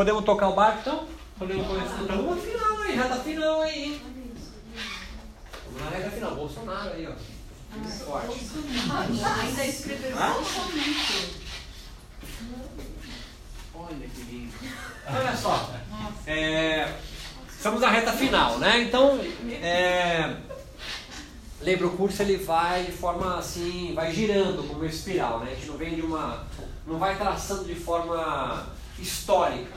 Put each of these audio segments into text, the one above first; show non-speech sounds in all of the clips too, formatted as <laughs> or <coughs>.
Podemos tocar o barco então? Podemos começar a Vamos final aí, tá final aí? Vamos na reta final, Bolsonaro aí, ó. Forte. Ainda escreveu Bolsonaro. Olha que lindo. <laughs> Olha só. É, estamos na reta final, né? Então, é, lembra o curso ele vai de forma assim, vai girando como uma espiral, né? A gente não vem de uma, não vai traçando de forma histórica.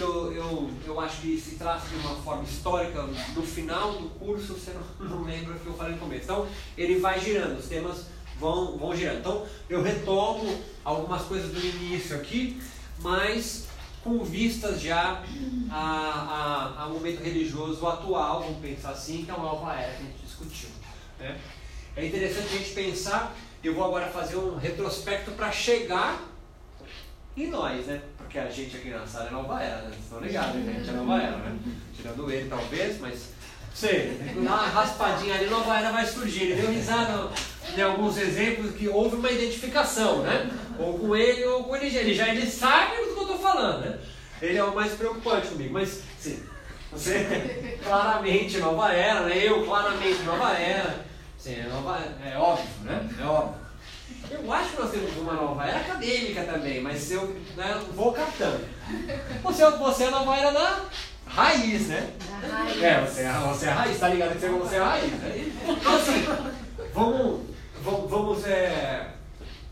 Eu, eu, eu acho que se traça de uma forma histórica no final do curso, você não, <laughs> não lembra o que eu falei no começo. Então, ele vai girando, os temas vão, vão girando. Então, eu retomo algumas coisas do início aqui, mas com vistas já a, a, a momento religioso atual, vamos pensar assim, que é uma nova era que a gente discutiu. Né? É interessante a gente pensar, eu vou agora fazer um retrospecto para chegar em nós, né? Porque a gente aqui na sala é nova era, né? Vocês estão ligados, né? A gente é nova era, né? Tirando ele talvez, mas sei, uma raspadinha ali, nova era vai surgir. Ele deu risada em alguns exemplos que houve uma identificação, né? Ou com ele ou com ele. Ele já ele sabe do que eu estou falando, né? Ele é o mais preocupante comigo, mas sim, você <laughs> claramente nova era, né? Eu claramente nova era. Sim, é, nova, é óbvio, né? É óbvio. Eu acho que nós temos uma nova era acadêmica também, mas eu né, vou captando. Você, você é a nova era da raiz, né? Da raiz. É, você é, você é a raiz, tá ligado que você é a raiz, né? Então assim, vamos, vamos, vamos, é,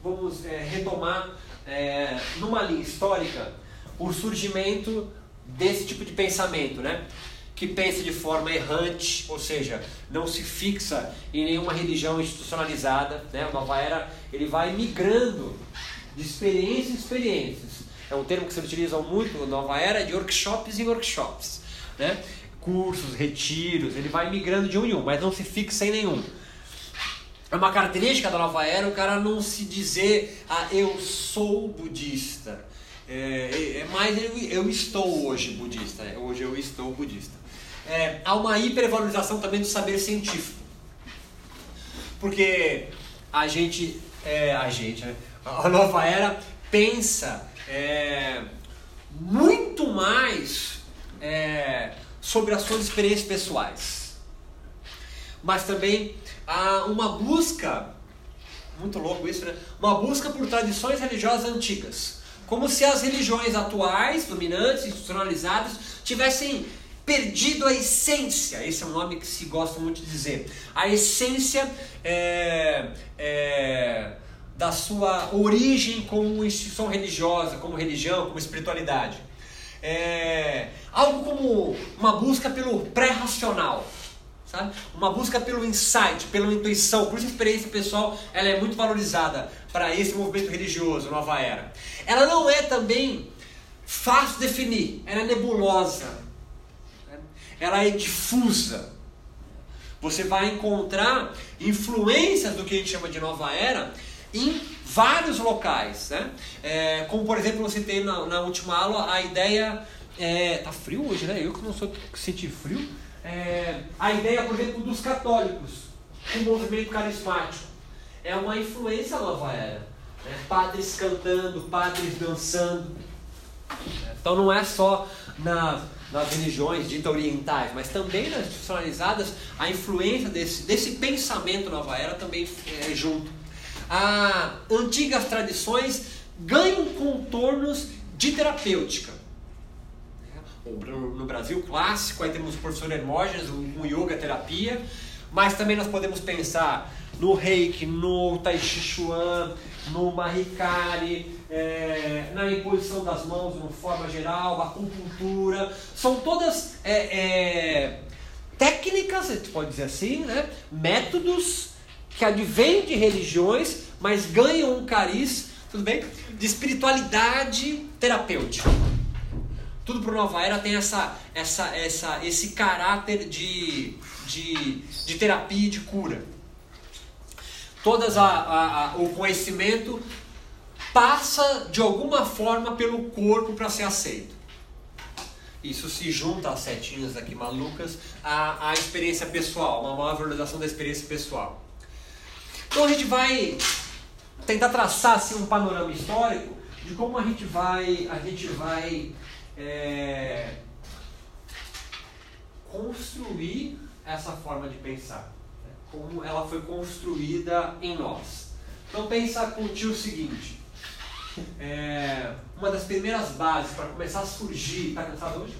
vamos é, retomar é, numa linha histórica o surgimento desse tipo de pensamento, né? Que pensa de forma errante, ou seja, não se fixa em nenhuma religião institucionalizada, né? Nova era, ele vai migrando de experiência em experiências. É um termo que se utiliza muito, nova era, de workshops em workshops, né? Cursos, retiros, ele vai migrando de um em um, mas não se fixa em nenhum. É uma característica da nova era o cara não se dizer, ah, eu sou budista. É, é mais eu, eu, estou hoje budista. É, hoje eu estou budista. É, há uma hipervalorização também do saber científico. Porque a gente, é, a gente, né? a nova era pensa é, muito mais é, sobre as suas experiências pessoais. Mas também há uma busca, muito louco isso, né? Uma busca por tradições religiosas antigas. Como se as religiões atuais, dominantes, institucionalizadas, tivessem perdido a essência. Esse é um nome que se gosta muito de dizer. A essência é, é, da sua origem como instituição religiosa, como religião, como espiritualidade. É, algo como uma busca pelo pré-racional sabe? Uma busca pelo insight, pela intuição, por isso a experiência pessoal ela é muito valorizada para esse movimento religioso, nova era. Ela não é também fácil de definir, ela é nebulosa? Ela é difusa. Você vai encontrar influências do que a gente chama de nova era em vários locais, né? É, como por exemplo você tem na, na última aula a ideia é, tá frio hoje, né? Eu que não sou sentir frio é, a ideia, por exemplo, dos católicos, o movimento carismático. É uma influência nova era. Né? Padres cantando, padres dançando. Então não é só na, nas religiões ditas orientais, mas também nas institucionalizadas, a influência desse, desse pensamento nova era também é junto. As antigas tradições ganham contornos de terapêutica no Brasil clássico, aí temos o professor Hermógenes, o yoga terapia, mas também nós podemos pensar no reiki, no tai chi chuan, no mahikari, é, na imposição das mãos de uma forma geral, acupuntura, são todas é, é, técnicas, a gente pode dizer assim, né? métodos que advêm de religiões, mas ganham um cariz, tudo bem, de espiritualidade terapêutica tudo para Nova Era tem essa, essa, essa, esse caráter de, de, de terapia e de cura. Todas a, a, a, o conhecimento passa de alguma forma pelo corpo para ser aceito. Isso se junta às setinhas aqui malucas à, à experiência pessoal, uma maior valorização da experiência pessoal. Então a gente vai tentar traçar assim, um panorama histórico de como a gente vai, a gente vai é, construir essa forma de pensar, né? como ela foi construída em nós. Então pensa contigo o seguinte, é, uma das primeiras bases para começar a surgir, está cansado hoje?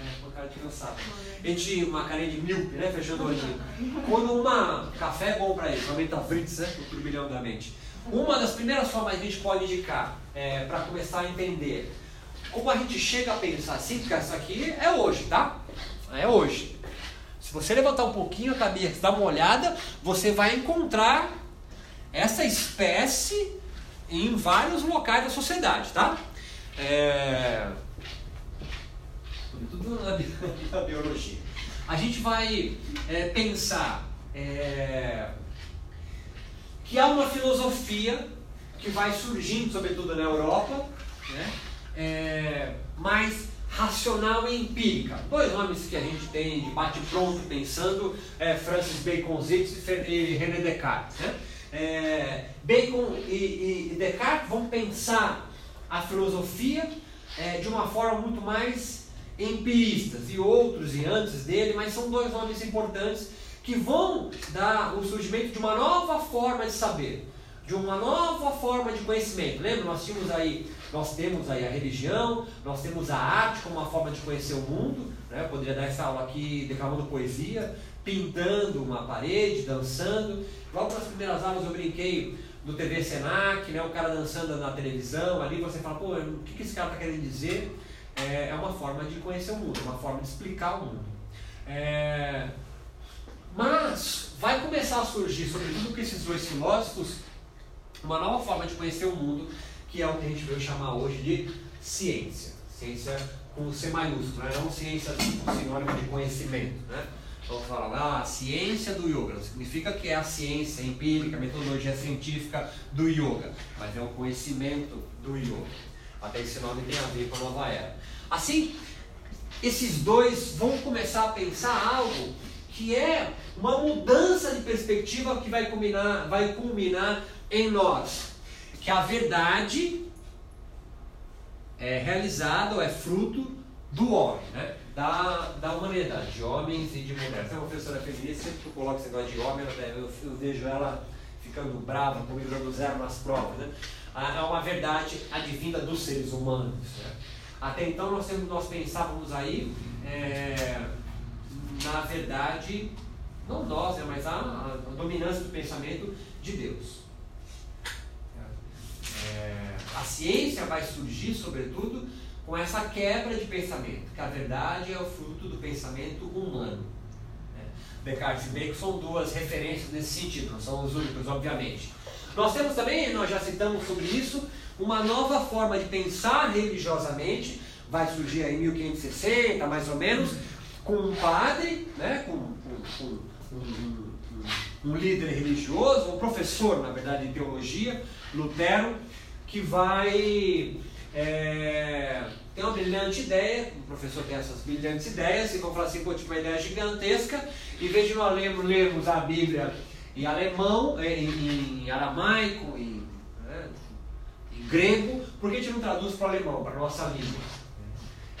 É, uma cara de cansado. A gente, uma carinha de míope, né? Fechando o olhinho. Quando uma café é bom para ele, aumenta a fritz, né? O turbilhão da mente. Uma das primeiras formas que a gente pode indicar é, para começar a entender como a gente chega a pensar assim, porque isso aqui é hoje, tá? É hoje. Se você levantar um pouquinho a cabeça, dar uma olhada, você vai encontrar essa espécie em vários locais da sociedade, tá? É... Tudo <laughs> na, biologia. A gente vai é, pensar é, que há uma filosofia que vai surgindo, sobretudo na Europa, né? É, mais racional e empírica. Dois nomes que a gente tem de bate-pronto pensando é Francis Bacon e René Descartes. Né? É, Bacon e, e, Descartes vão pensar a filosofia é, de uma forma muito mais empiristas e outros e antes dele, mas são dois nomes importantes que vão dar o surgimento de uma nova forma de saber, de uma nova forma de conhecimento. Lembra? Nós tínhamos aí, nós temos aí a religião, nós temos a arte como uma forma de conhecer o mundo. Né? Eu poderia dar essa aula aqui declamando poesia, pintando uma parede, dançando. Logo nas primeiras aulas eu brinquei do TV Senac, né, o cara dançando na televisão, ali você fala, pô, o que, esse cara está querendo dizer? É, é, uma forma de conhecer o mundo, uma forma de explicar o mundo. É, mas vai começar a surgir, sobretudo com esses dois filósofos, uma nova forma de conhecer o mundo, que é o que a gente veio chamar hoje de ciência. Ciência com C maiúsculo, né? não ciência com sinônimo de conhecimento. Né? Vamos falar, ah, a ciência do yoga. Não significa que é a ciência empírica, a metodologia científica do yoga, mas é o conhecimento do yoga. Até esse nome tem a ver com a nova era. Assim, esses dois vão começar a pensar algo que é uma mudança de perspectiva que vai culminar, vai culminar em nós. Que a verdade é realizada ou é fruto do homem, né? Da, da humanidade, de homens e de mulheres. Tem uma professora feminista, sempre que eu coloco esse negócio de homem, eu, eu vejo ela ficando brava comigo, zero nas provas. Né? É uma verdade advinda dos seres humanos. Né? Até então nós, nós pensávamos aí, é, na verdade, não nós, né, mas a, a, dominância do pensamento de Deus. É, a ciência vai surgir, sobretudo, com essa quebra de pensamento, que a verdade é o fruto do pensamento humano. Né? Descartes e Bacon são duas referências nesse sentido, não são os únicos, obviamente. Nós temos também, nós já citamos sobre isso, uma nova forma de pensar religiosamente, vai surgir aí em 1560, mais ou menos, com um padre, né, com, com, com um, um, um, líder religioso, um professor, na verdade, de teologia, Lutero, que vai é, ter uma brilhante ideia, o professor tem essas brilhantes ideias, e vão falar assim, pô, tipo, uma ideia gigantesca, em vez de nós lermos, lermos a Bíblia em alemão, é, em, em aramaico, em, né, em, grego, por que a gente não traduz para o alemão, para a nossa língua?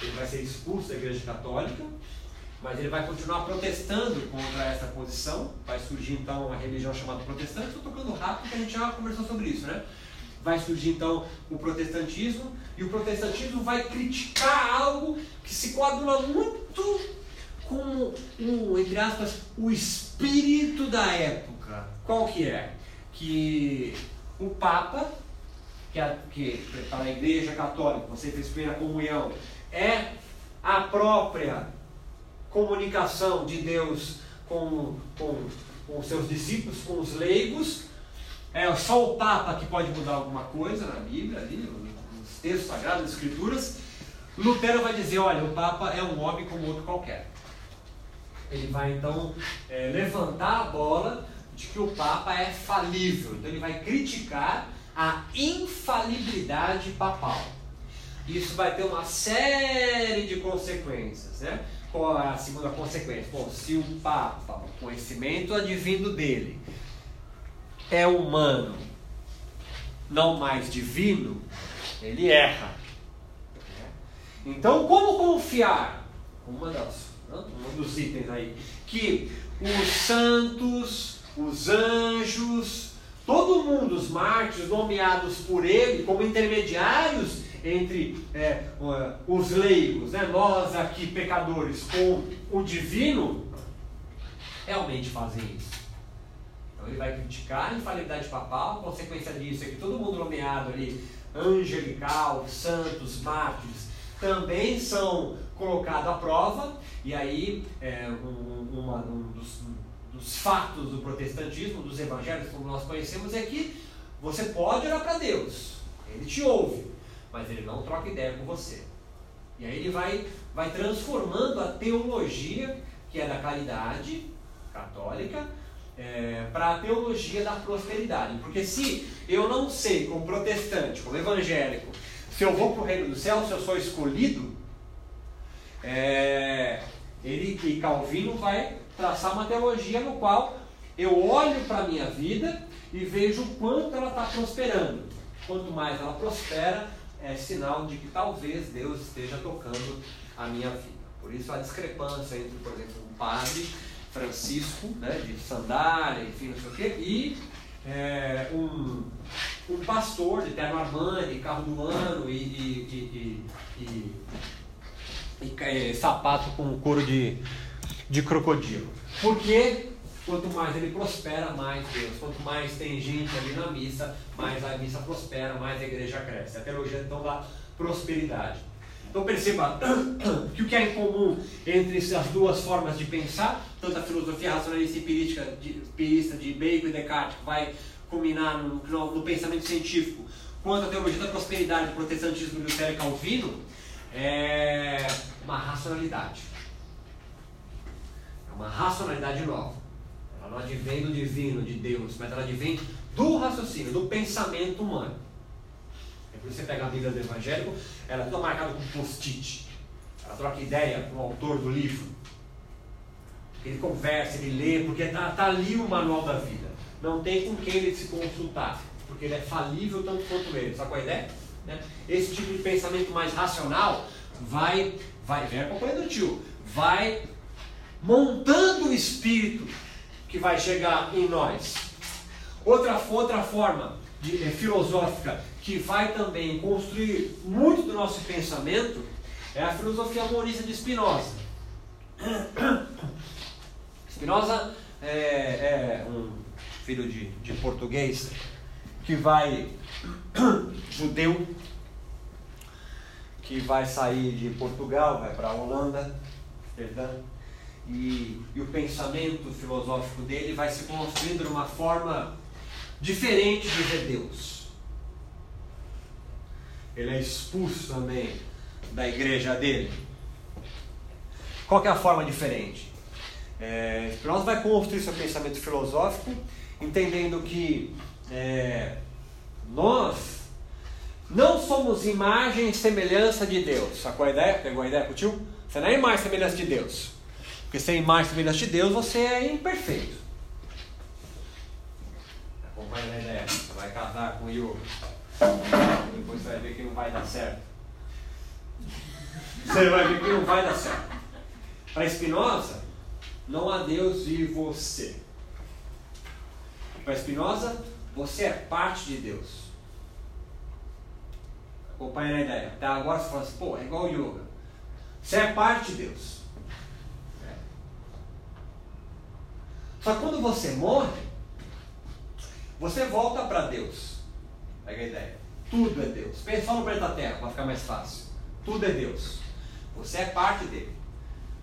Ele vai ser expulso da Igreja Católica, mas ele vai continuar protestando contra essa posição. Vai surgir então uma religião chamada protestante. Estou tocando rápido porque a gente já conversou sobre isso, né? Vai surgir então o protestantismo, e o protestantismo vai criticar algo que se coaduna muito com, entre aspas, o espírito da época. Qual que é? Que o Papa, que, a, que para a Igreja Católica, você fez primeira comunhão, é a própria comunicação de Deus com, com, com seus discípulos, com os leigos. É só o Papa que pode mudar alguma coisa na Bíblia, ali, nos textos sagrados, nas Escrituras. Lutero vai dizer: olha, o Papa é um homem como outro qualquer. Ele vai então é, levantar a bola de que o Papa é falível. Então ele vai criticar a infalibilidade papal. Isso vai ter uma série de consequências, né? Qual a segunda consequência? Bom, se o Papa, o conhecimento advindo dele, é humano, não mais divino, ele erra. Então, como confiar? Uma das, um dos itens aí. Que os santos, os anjos, todo mundo, os mártires nomeados por ele como intermediários entre é, os leigos, né, nós aqui pecadores, com o divino, realmente fazem isso. Então ele vai criticar a infalibilidade papal, consequência disso é que todo mundo nomeado ali, angelical, santos, mártires, também são colocados à prova, e aí é, um, uma, um dos, dos fatos do protestantismo, dos evangelhos como nós conhecemos, é que você pode orar para Deus, ele te ouve, mas ele não troca ideia com você. E aí ele vai, vai transformando a teologia, que é da caridade católica, é, para a teologia da prosperidade. Porque se eu não sei, como protestante, como evangélico, se eu vou para o reino do céu, se eu sou escolhido, é, ele e Calvino vai traçar uma teologia no qual eu olho para a minha vida e vejo o quanto ela está prosperando. Quanto mais ela prospera, é sinal de que talvez Deus esteja tocando a minha vida. Por isso a discrepância entre, por exemplo, um padre Francisco, né, de sandália, enfim, não sei o quê, e é, um, um pastor de terno Armani, carro do ano e, e, e, e, é, sapato com couro de, de crocodilo. Porque quanto mais ele prospera, mais Deus. Quanto mais tem gente ali na missa, mais a missa prospera, mais a igreja cresce. A teologia então da prosperidade. Então perceba <coughs> que o que é em comum entre essas duas formas de pensar, tanto a filosofia racionalista e empírica de, empirista de Bacon e Descartes, que vai culminar no, no, no, pensamento científico, quanto a teologia da prosperidade do protestantismo do Lutero Calvino, é uma racionalidade. É uma racionalidade nova. Ela não advém do divino, de Deus, mas ela advém do raciocínio, do pensamento humano. Você pega a Bíblia do Evangélico, ela é toda marcada com post-it. Ela troca ideia com o autor do livro. Ele conversa, ele lê, porque está tá ali o manual da vida. Não tem com quem ele se consultar, porque ele é falível tanto quanto ele. Sabe qual é a ideia? Né? Esse tipo de pensamento mais racional vai, vai, vem acompanhando o tio, vai montando o espírito que vai chegar em nós. Outra, outra forma de, é, filosófica que vai também construir muito do nosso pensamento é a filosofia monista de Spinoza. <coughs> Spinoza é, é um filho de, de português que vai, <coughs> judeu, que vai sair de Portugal, vai para a Holanda, perdão, e, e o pensamento filosófico dele vai se construindo de uma forma diferente de Deus ele é expulso também da igreja dele. Qual é a forma diferente? É, Spinoza vai construir seu pensamento filosófico, entendendo que é, nós não somos imagem e semelhança de Deus. Sacou a ideia? Pegou a ideia tio? Você não é imagem e semelhança de Deus. Porque sem imagem e semelhança de Deus, você é imperfeito. Acompanha a ideia. Você vai casar com o Yoga. Depois você vai ver que não vai dar certo. <laughs> Você vai ver que não vai dar certo. Para Spinoza, não há Deus e você. Para Spinoza, você é parte de Deus. Acompanha a ideia. Até agora você fala assim, pô, é igual yoga. Você é parte de Deus. É. Só que quando você morre, você volta para Deus. Pega a ideia. Tudo é Deus. Pensa no planeta Terra para ficar mais fácil. Tudo é Deus. Você é parte dele.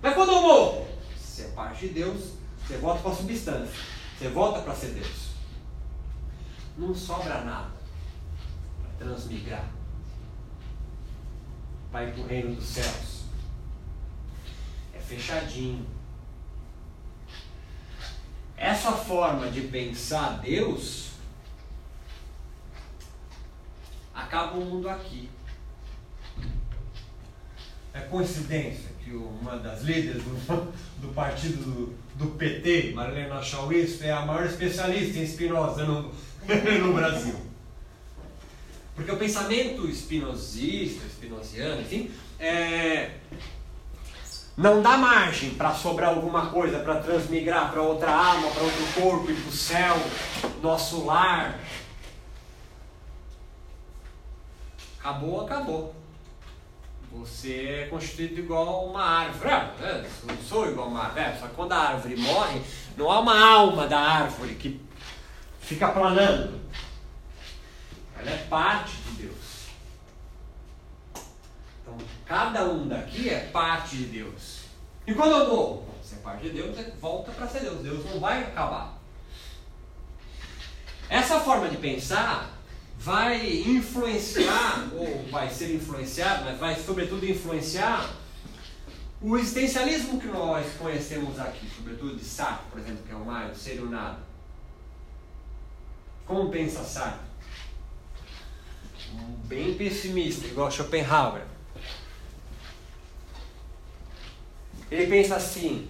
Mas quando eu morro, você é parte de Deus, você volta para a substância. Você volta para ser Deus. Não sobra nada para transmigrar. Para ir para o reino dos céus. É fechadinho. Essa forma de pensar Deus acaba o mundo aqui. É coincidência que uma das líderes do, do partido do, do PT, Marilena Chauís, é a maior especialista em Spinoza no, <laughs> no Brasil. Porque o pensamento espinosista, espinosiano, enfim, é, não dá margem para sobrar alguma coisa, para transmigrar para outra alma, para outro corpo, ir para o céu, nosso lar. Acabou, acabou. Você é constituído igual uma árvore. Ah, é, não sou igual uma árvore. É, só que quando a árvore morre, não há uma alma da árvore que fica planando. Ela é parte de Deus. Então, cada um daqui é parte de Deus. E quando eu morro? Você é parte de Deus, você volta para ser Deus. Deus não vai acabar. Essa forma de pensar vai influenciar, ou vai ser influenciado, mas vai sobretudo influenciar o existencialismo que nós conhecemos aqui, sobretudo de Sartre, por exemplo, que é o mais, ser o nada. Como pensa Sartre? Bem pessimista, igual Schopenhauer. Ele pensa assim: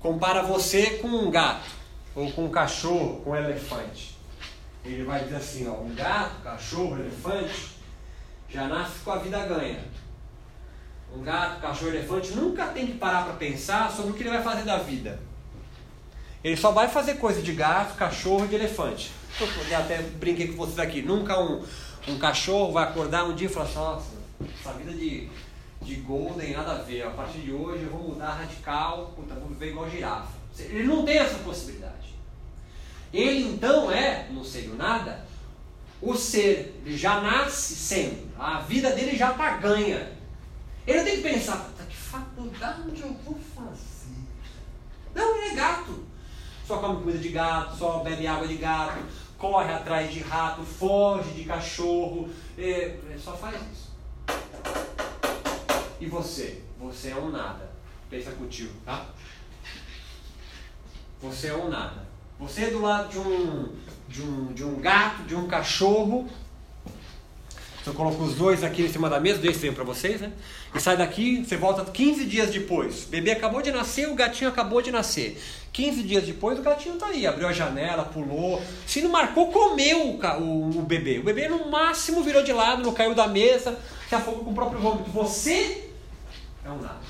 compara você com um gato ou com um cachorro, com um elefante. Ele vai dizer assim, ó, um gato, cachorro, elefante, já nasce com a vida ganha. Um gato, cachorro, elefante nunca tem que parar para pensar sobre o que ele vai fazer da vida. Ele só vai fazer coisa de gato, cachorro e de elefante. Eu até brinquei com vocês aqui. Nunca um, um cachorro vai acordar um dia e falar assim, nossa, essa vida de, de golden nada a ver. A partir de hoje eu vou mudar radical, puta, vou viver igual girafa. Ele não tem essa possibilidade. Ele então é, não sei o nada, o ser, ele já nasce sendo, a vida dele já está ganha. Ele não tem que pensar, que faculdade eu vou fazer? Não, ele é gato. Só come comida de gato, só bebe água de gato, corre atrás de rato, foge de cachorro, é, só faz isso. E você? Você é um nada. Pensa contigo, tá? Você é um nada. Você é do lado de um, de um, de um gato, de um cachorro. Você coloca os dois aqui em cima da mesa, desse tempo para vocês, né? E sai daqui, você volta 15 dias depois. O bebê acabou de nascer, o gatinho acabou de nascer. 15 dias depois, o gatinho tá aí, abriu a janela, pulou. Se não marcou, comeu o, o, o bebê. O bebê, no máximo, virou de lado, não caiu da mesa, se afogou com o próprio vômito. Você é um nada.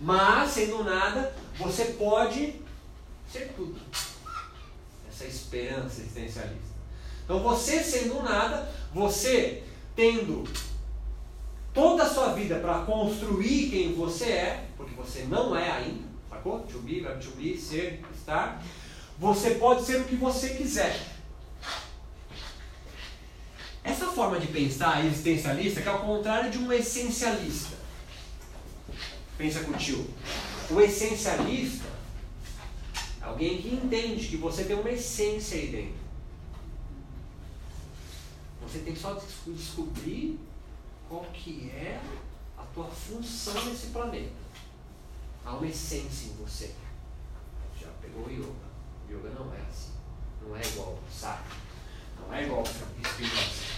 Mas, sendo nada, você pode ser tudo essa esperança existencialista. Então você sendo nada, você tendo toda a sua vida para construir quem você é, porque você não é ainda, sacou? To be, to be, ser, estar. Você pode ser o que você quiser. Essa forma de pensar existencialista que é ao contrário de um essencialista. Pensa com o tio. O essencialista Alguém que entende que você tem uma essência aí dentro. Você tem que só descobrir qual que é a tua função nesse planeta. Há uma essência em você. Já pegou o yoga. O yoga não é assim. Não é igual Sartre. Não é igual Spinoza.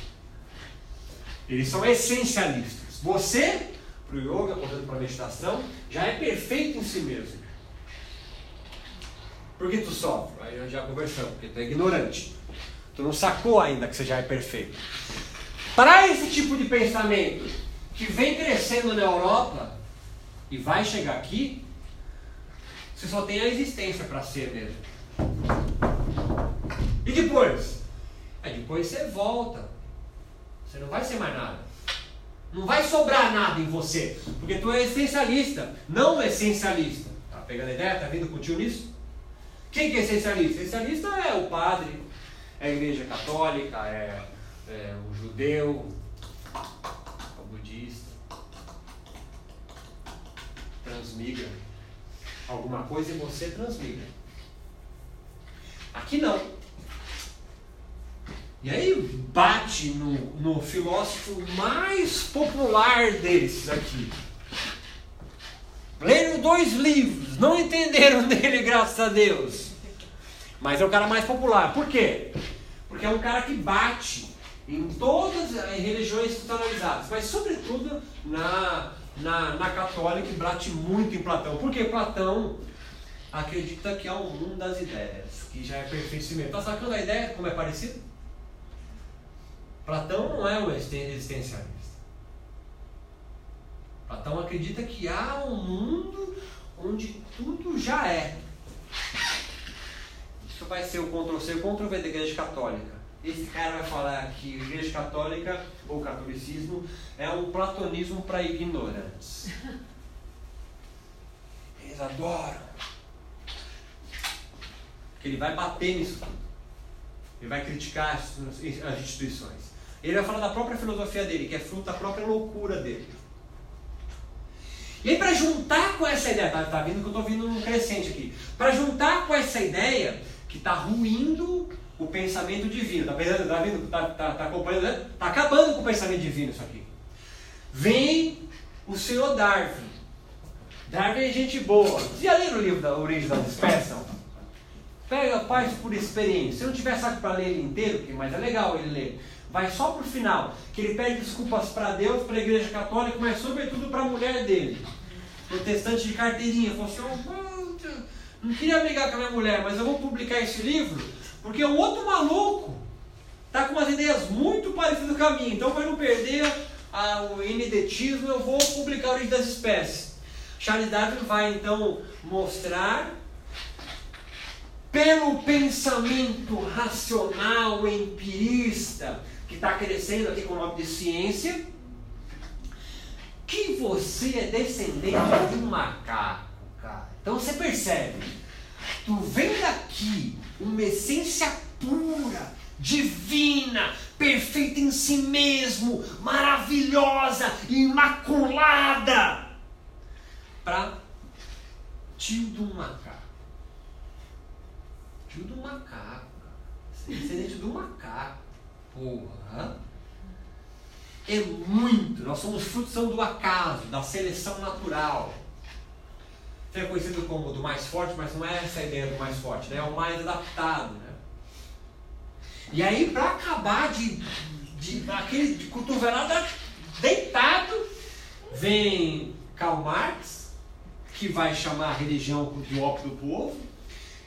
Eles são essencialistas. Você, para o yoga, portanto para a meditação, já é perfeito em si mesmo. Por que tu sofre? Aí nós já conversamos, porque tu é ignorante. Tu não sacou ainda que você já é perfeito. Para esse tipo de pensamento que vem crescendo na Europa e vai chegar aqui, você só tem a existência para ser mesmo. E depois? Aí depois você volta. Você não vai ser mais nada. Não vai sobrar nada em você. Porque tu é essencialista, não essencialista. Tá pegando a ideia? Tá vindo contigo nisso? Quem que é essencialista? Essencialista é o padre, é a igreja católica, é, é o judeu, é o budista. Transmigra alguma coisa e você transmigra. Aqui não. E aí bate no, no filósofo mais popular desses aqui. Leram dois livros, não entenderam <laughs> dele, graças a Deus. Mas é o cara mais popular. Por quê? Porque é um cara que bate em todas as religiões institucionalizadas, mas sobretudo na, na, na católica, que bate muito em Platão. Porque Platão, acredita que há um mundo das ideias, que já é perfeito Está sacando a ideia como é parecido? Platão não é um existencialista. Platão acredita que há um mundo onde tudo já é. Isso vai ser o Ctrl-C e Ctrl-V da Igreja Católica. Esse cara vai falar que Igreja Católica, ou catolicismo, é um platonismo para ignorantes. <laughs> Eles adoram. Porque ele vai bater nisso tudo. Ele vai criticar as, as instituições. Ele vai falar da própria filosofia dele, que é fruto da própria loucura dele. E aí, para juntar com essa ideia, tá, tá vendo que eu estou vindo um crescente aqui. Para juntar com essa ideia que está ruindo o pensamento divino, tá vendo? Tá? Tá, tá, tá acompanhando? Né? Tá acabando com o pensamento divino isso aqui. Vem o senhor Darwin. Darwin é gente boa. Você já leram o livro da Origem da Espécie? Pega paz por experiência. Se não tiver saco para ler ele inteiro, que mas é legal ele ler. Vai só pro final, que ele pede desculpas para Deus, para a Igreja Católica, mas sobretudo para a mulher dele. Protestante de carteirinha. Falou assim, não queria brigar com a minha mulher, mas eu vou publicar esse livro, porque o outro maluco tá com umas ideias muito parecidas com a minha. Então, para não perder a, o inedetismo, eu vou publicar a origem das espécies. Charles Darwin vai então mostrar pelo pensamento racional, empirista, que está crescendo aqui com o nome de ciência, que você é descendente de um macaco, cara. Então você percebe, tu vem daqui uma essência pura, divina, perfeita em si mesmo, maravilhosa, imaculada, para tio do macaco. Tio do macaco. Descendente do macaco. Porra. É muito. Nós somos frutos do acaso, da seleção natural. Você é conhecido como do mais forte, mas não é essa a ideia do mais forte, né? É o mais adaptado, né? E aí, para acabar de, de, aquele, de cotovelada deitado, vem Karl Marx, que vai chamar a religião de ópio do povo,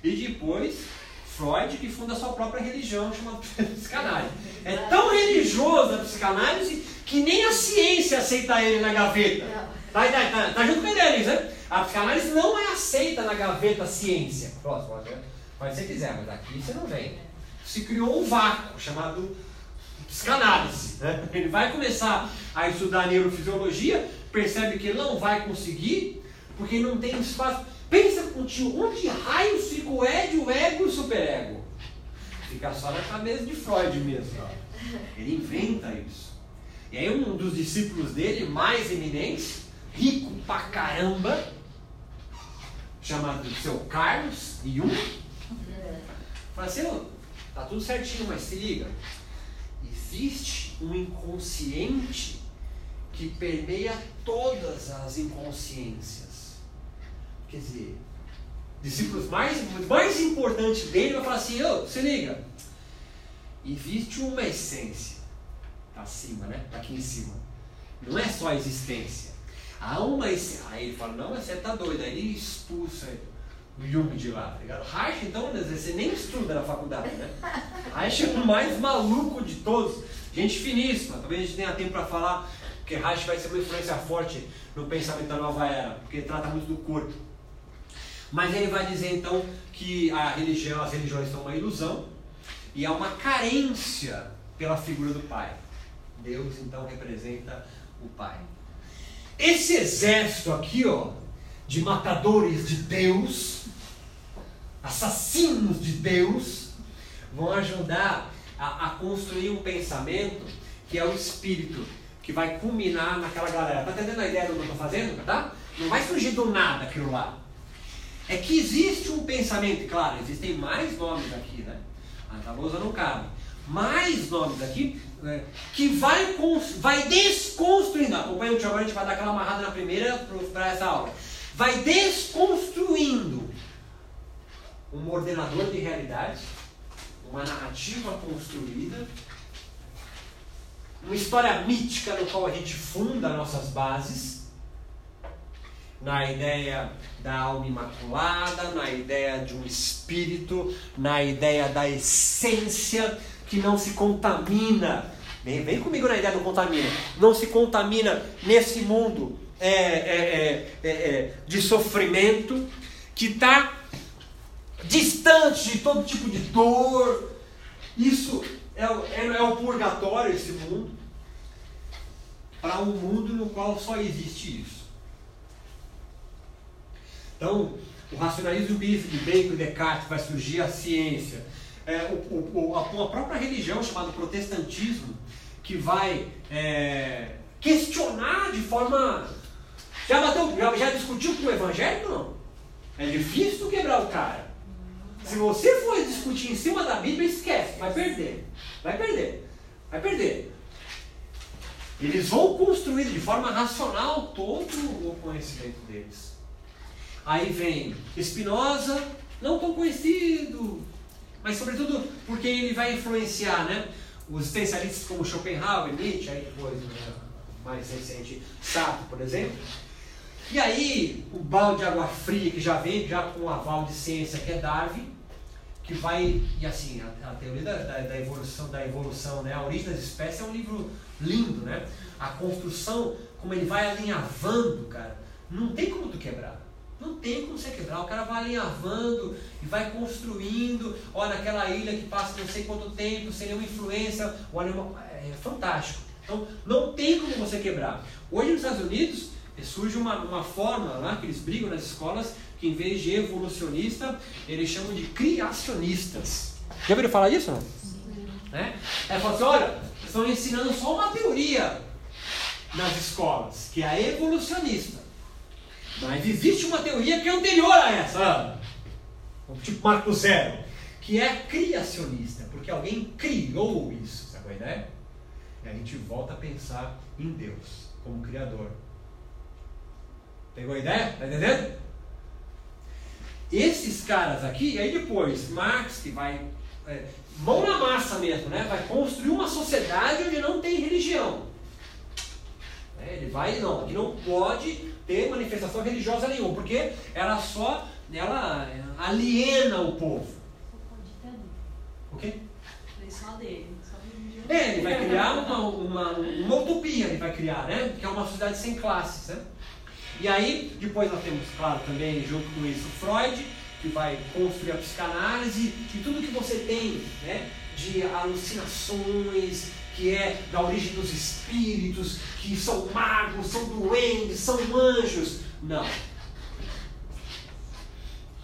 e depois Freud, que funda a sua própria religião chamada psicanálise. É tão religioso a psicanálise que nem a ciência aceita ele na gaveta. Tá, tá, tá, tá junto com ele, né? A psicanálise não é aceita na gaveta ciência. Próximo, pode, pode ser quiser, mas aqui você não vem. Se criou um vácuo chamado psicanálise. Né? Ele vai começar a estudar neurofisiologia, percebe que não vai conseguir, porque não tem espaço. Pensa contigo, onde raios fica o ed, o ego e o superego? Fica só na cabeça de Freud mesmo. Ele inventa isso. E aí um dos discípulos dele, mais eminentes, rico pra caramba, chamado seu Carlos Jung, fala assim, oh, tá tudo certinho, mas se liga, existe um inconsciente que permeia todas as inconsciências. Quer dizer, discípulos mais, mais importantes dele vai falar assim, oh, se liga, existe uma essência, tá acima, né? Tá aqui em cima. Não é só a existência. Há uma. Aí ele fala, não, mas você tá doido. Aí ele expulsa o Jung de lá, tá ligado? Reich, então, você nem estuda na faculdade, né? Reich é o mais maluco de todos. Gente finíssima. Talvez a gente tenha tempo para falar, porque Reich vai ser uma influência forte no pensamento da nova era, porque trata muito do corpo. Mas ele vai dizer então que a religião, as religiões são uma ilusão e há uma carência pela figura do Pai. Deus então representa o Pai. Esse exército aqui, ó, de matadores de Deus, assassinos de Deus, vão ajudar a, a construir um pensamento que é o espírito que vai culminar naquela galera. Tá entendendo a ideia do que eu estou fazendo? Tá? Não vai surgir do nada aquilo lá é que existe um pensamento, claro, existem mais nomes aqui, né? A lousa não cabe. Mais nomes aqui né? que vai, vai desconstruindo. Acompanha o tio agora, a gente vai dar aquela amarrada na primeira para essa aula. Vai desconstruindo um ordenador de realidade, uma narrativa construída, uma história mítica no qual a gente funda nossas bases na ideia da alma imaculada, na ideia de um espírito, na ideia da essência que não se contamina. Vem, vem comigo na ideia do contamina. Não se contamina nesse mundo é, é, é, é, é de sofrimento que está distante de todo tipo de dor. Isso é, é, é o purgatório, esse mundo, para um mundo no qual só existe isso. Então, o racionalismo de Bacon e Descartes vai surgir a ciência. É, o, o, a, a, própria religião chamada protestantismo, que vai é, questionar de forma. Já, bateu, já, já discutiu com o evangélico? Não. É difícil quebrar o cara. Se você for discutir em cima da Bíblia, esquece, vai perder. Vai perder. Vai perder. Eles vão construir de forma racional todo o conhecimento deles. Aí vem Spinoza, não tão conhecido, mas sobretudo porque ele vai influenciar né, os existencialistas como Schopenhauer, Nietzsche, aí depois, né, mais recente, Sartre, por exemplo. E aí, o balde de água fria que já vem, já com o aval de ciência, que é Darwin, que vai, e assim, a, a teoria da, da, da, evolução, da evolução, né, a origem das espécies é um livro lindo, né? A construção, como ele vai alinhavando, cara, não tem como tu quebrar. Não tem como você quebrar. O cara vai alinhavando e vai construindo. Olha, aquela ilha que passa não sei quanto tempo, sem nenhuma influência. O animal é fantástico. Então, não tem como você quebrar. Hoje nos Estados Unidos surge uma, uma forma lá que eles brigam nas escolas que em vez de evolucionista, eles chamam de criacionistas. Já ouviram falar disso? Não? Né? É, fala assim, olha, estão ensinando só uma teoria nas escolas, que é a evolucionista. Mas existe uma teoria que é anterior a essa, tipo Marco Zero, que é criacionista, porque alguém criou isso, sabe a ideia? E a gente volta a pensar em Deus como Criador. Pegou a ideia? Tá entendendo? Esses caras aqui, e aí depois, Marx, que vai. É, mão na massa mesmo, né? Vai construir uma sociedade onde não tem religião. É, ele vai, não, aqui não pode ter manifestação religiosa nenhuma, porque ela só ela aliena o povo. O quê? Só dele. É, ele vai criar uma, uma, uma utopia, ele vai criar, né? Que é uma sociedade sem classes, né? E aí, depois nós temos, claro, também junto com isso Freud, que vai construir a psicanálise e tudo que você tem, né? De alucinações, que é da origem dos espíritos, que são magos, são duendes, são anjos. Não.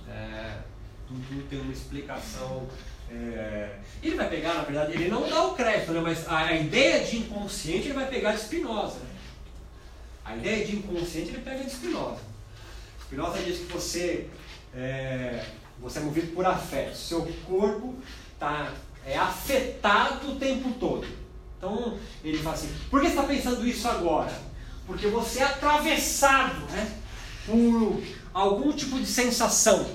É, tudo tem uma explicação. É, ele vai pegar, na verdade, ele não dá o crédito, né, mas a, a ideia de inconsciente ele vai pegar de Spinoza. A ideia de inconsciente ele pega de Spinoza. Spinoza diz que você é, você é movido por afeto. Seu corpo tá, é afetado o tempo todo. Então ele fala assim: por que você está pensando isso agora? Porque você é atravessado né, por algum tipo de sensação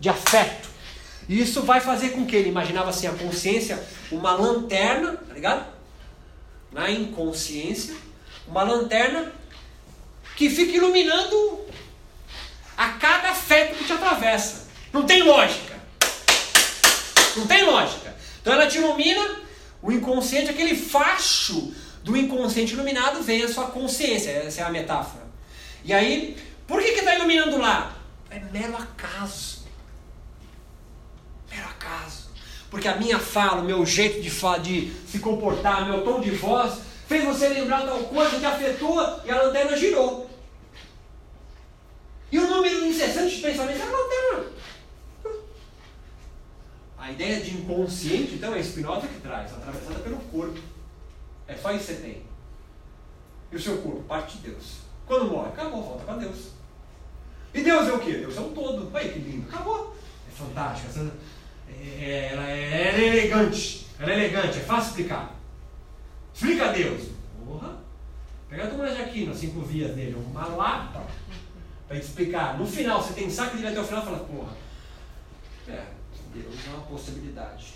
de afeto. E isso vai fazer com que ele imaginava assim a consciência, uma lanterna, tá ligado? Na inconsciência, uma lanterna que fica iluminando a cada afeto que te atravessa. Não tem lógica. Não tem lógica. Então ela te ilumina o inconsciente, aquele facho do inconsciente iluminado, vem a sua consciência. Essa é a metáfora. E aí, por que está iluminando lá? É mero acaso. Mero acaso. Porque a minha fala, o meu jeito de, de se comportar, meu tom de voz, fez você lembrar tal coisa que afetou e a lanterna girou. E o número incessante de pensamentos é a lanterna. A ideia de inconsciente, então, é Spinoza que traz, atravessada pelo corpo. É só isso que você tem. E o seu corpo, parte de Deus. Quando morre, acabou, volta para Deus. E Deus é o quê? Deus é um todo. Olha que lindo, acabou. É fantástico. Essa, é, ela, é, ela é elegante. Ela é elegante, é fácil explicar. Explica a Deus. Porra. Pega a Tomás de cinco vias dele, uma lata para explicar. No final, você tem saco de ir até o final e fala, porra. É, Deus é uma possibilidade.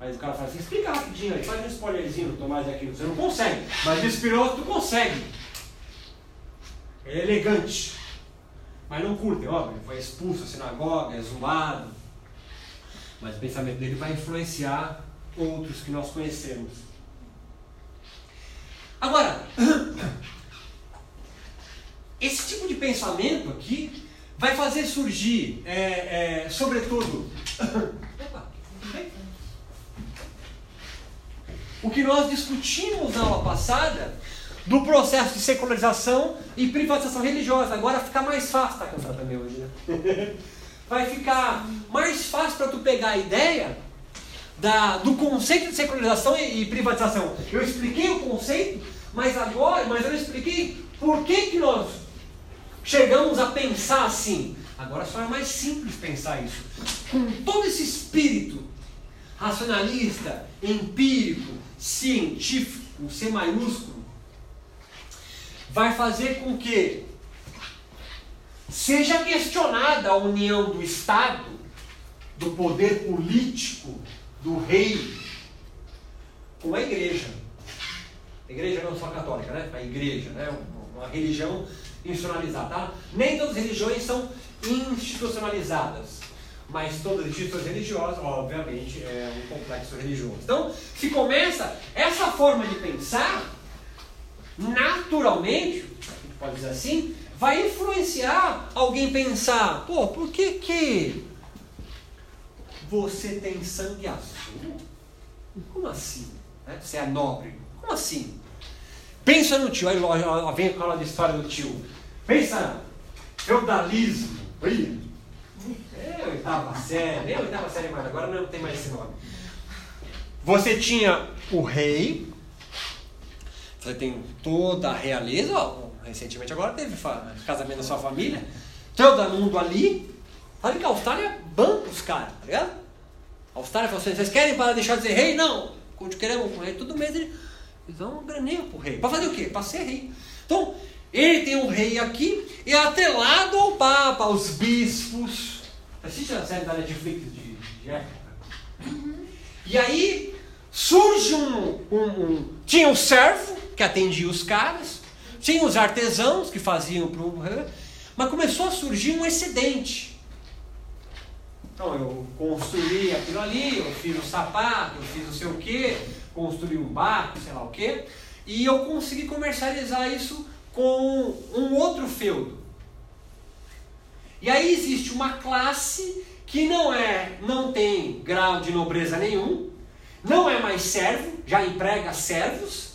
Aí o cara fala assim, explica rapidinho aí, faz um spoilerzinho Tomás aqui. Você não consegue, mas no Spinoza tu consegue. É elegante. mas não curtem, óbvio, foi expulso da sinagoga, é zoado. Mas o pensamento dele vai influenciar outros que nós conhecemos. Agora, <clears throat> esse tipo de pensamento aqui vai fazer surgir, é, é, sobretudo, o que nós discutimos na aula passada do processo de secularização e privatização religiosa. Agora fica mais fácil, tá cansado também hoje, né? <laughs> Vai ficar mais fácil para tu pegar a ideia da, do conceito de secularização e, e, privatização. Eu expliquei o conceito, mas agora, mas eu expliquei por que, que nós chegamos a pensar assim. Agora só é mais simples pensar isso. Com todo esse espírito racionalista, empírico, científico, C maiúsculo, vai fazer com que seja questionada a união do Estado, do poder político, do rei, com a igreja. A igreja não só católica, né? A igreja, né? Uma religião institucionalizada, tá? Nem todas as religiões são institucionalizadas, mas todas as instituições religiosas, obviamente, é um complexo religioso. Então, se começa essa forma de pensar, naturalmente, pode dizer assim, vai influenciar alguém pensar, pô, por que que você tem sangue azul? Como assim? Né? Você é nobre? Como assim? Pensa no tio, aí vem com a história do tio. Pensa, feudalismo. Oi. É oitava série, nem oitava série mais, agora não tem mais esse nome. Você tinha o rei, você tem toda a realeza, ó, recentemente agora teve casamento da sua família, todo mundo ali. Sabe que a Austrália banca os caras, tá ligado? A Austrália falou assim, vocês querem para deixar de ser rei? Não! Queremos com rei, todo mês ele, eles dão um graninho pro rei. Para fazer o quê? Para ser rei. Então, ele tem um rei aqui e é atrelado ao Papa, aos bispos. Assiste a série da Netflix de, de época. Uhum. E aí surge um, um, um, Tinha um servo que atendia os caras, tinha os artesãos que faziam pro. Mas começou a surgir um excedente. Então eu construí aquilo ali, eu fiz um sapato, eu fiz não sei o que, construí um barco, sei lá o que, e eu consegui comercializar isso com um outro feudo. E aí existe uma classe que não é, não tem grau de nobreza nenhum, não é mais servo, já emprega servos,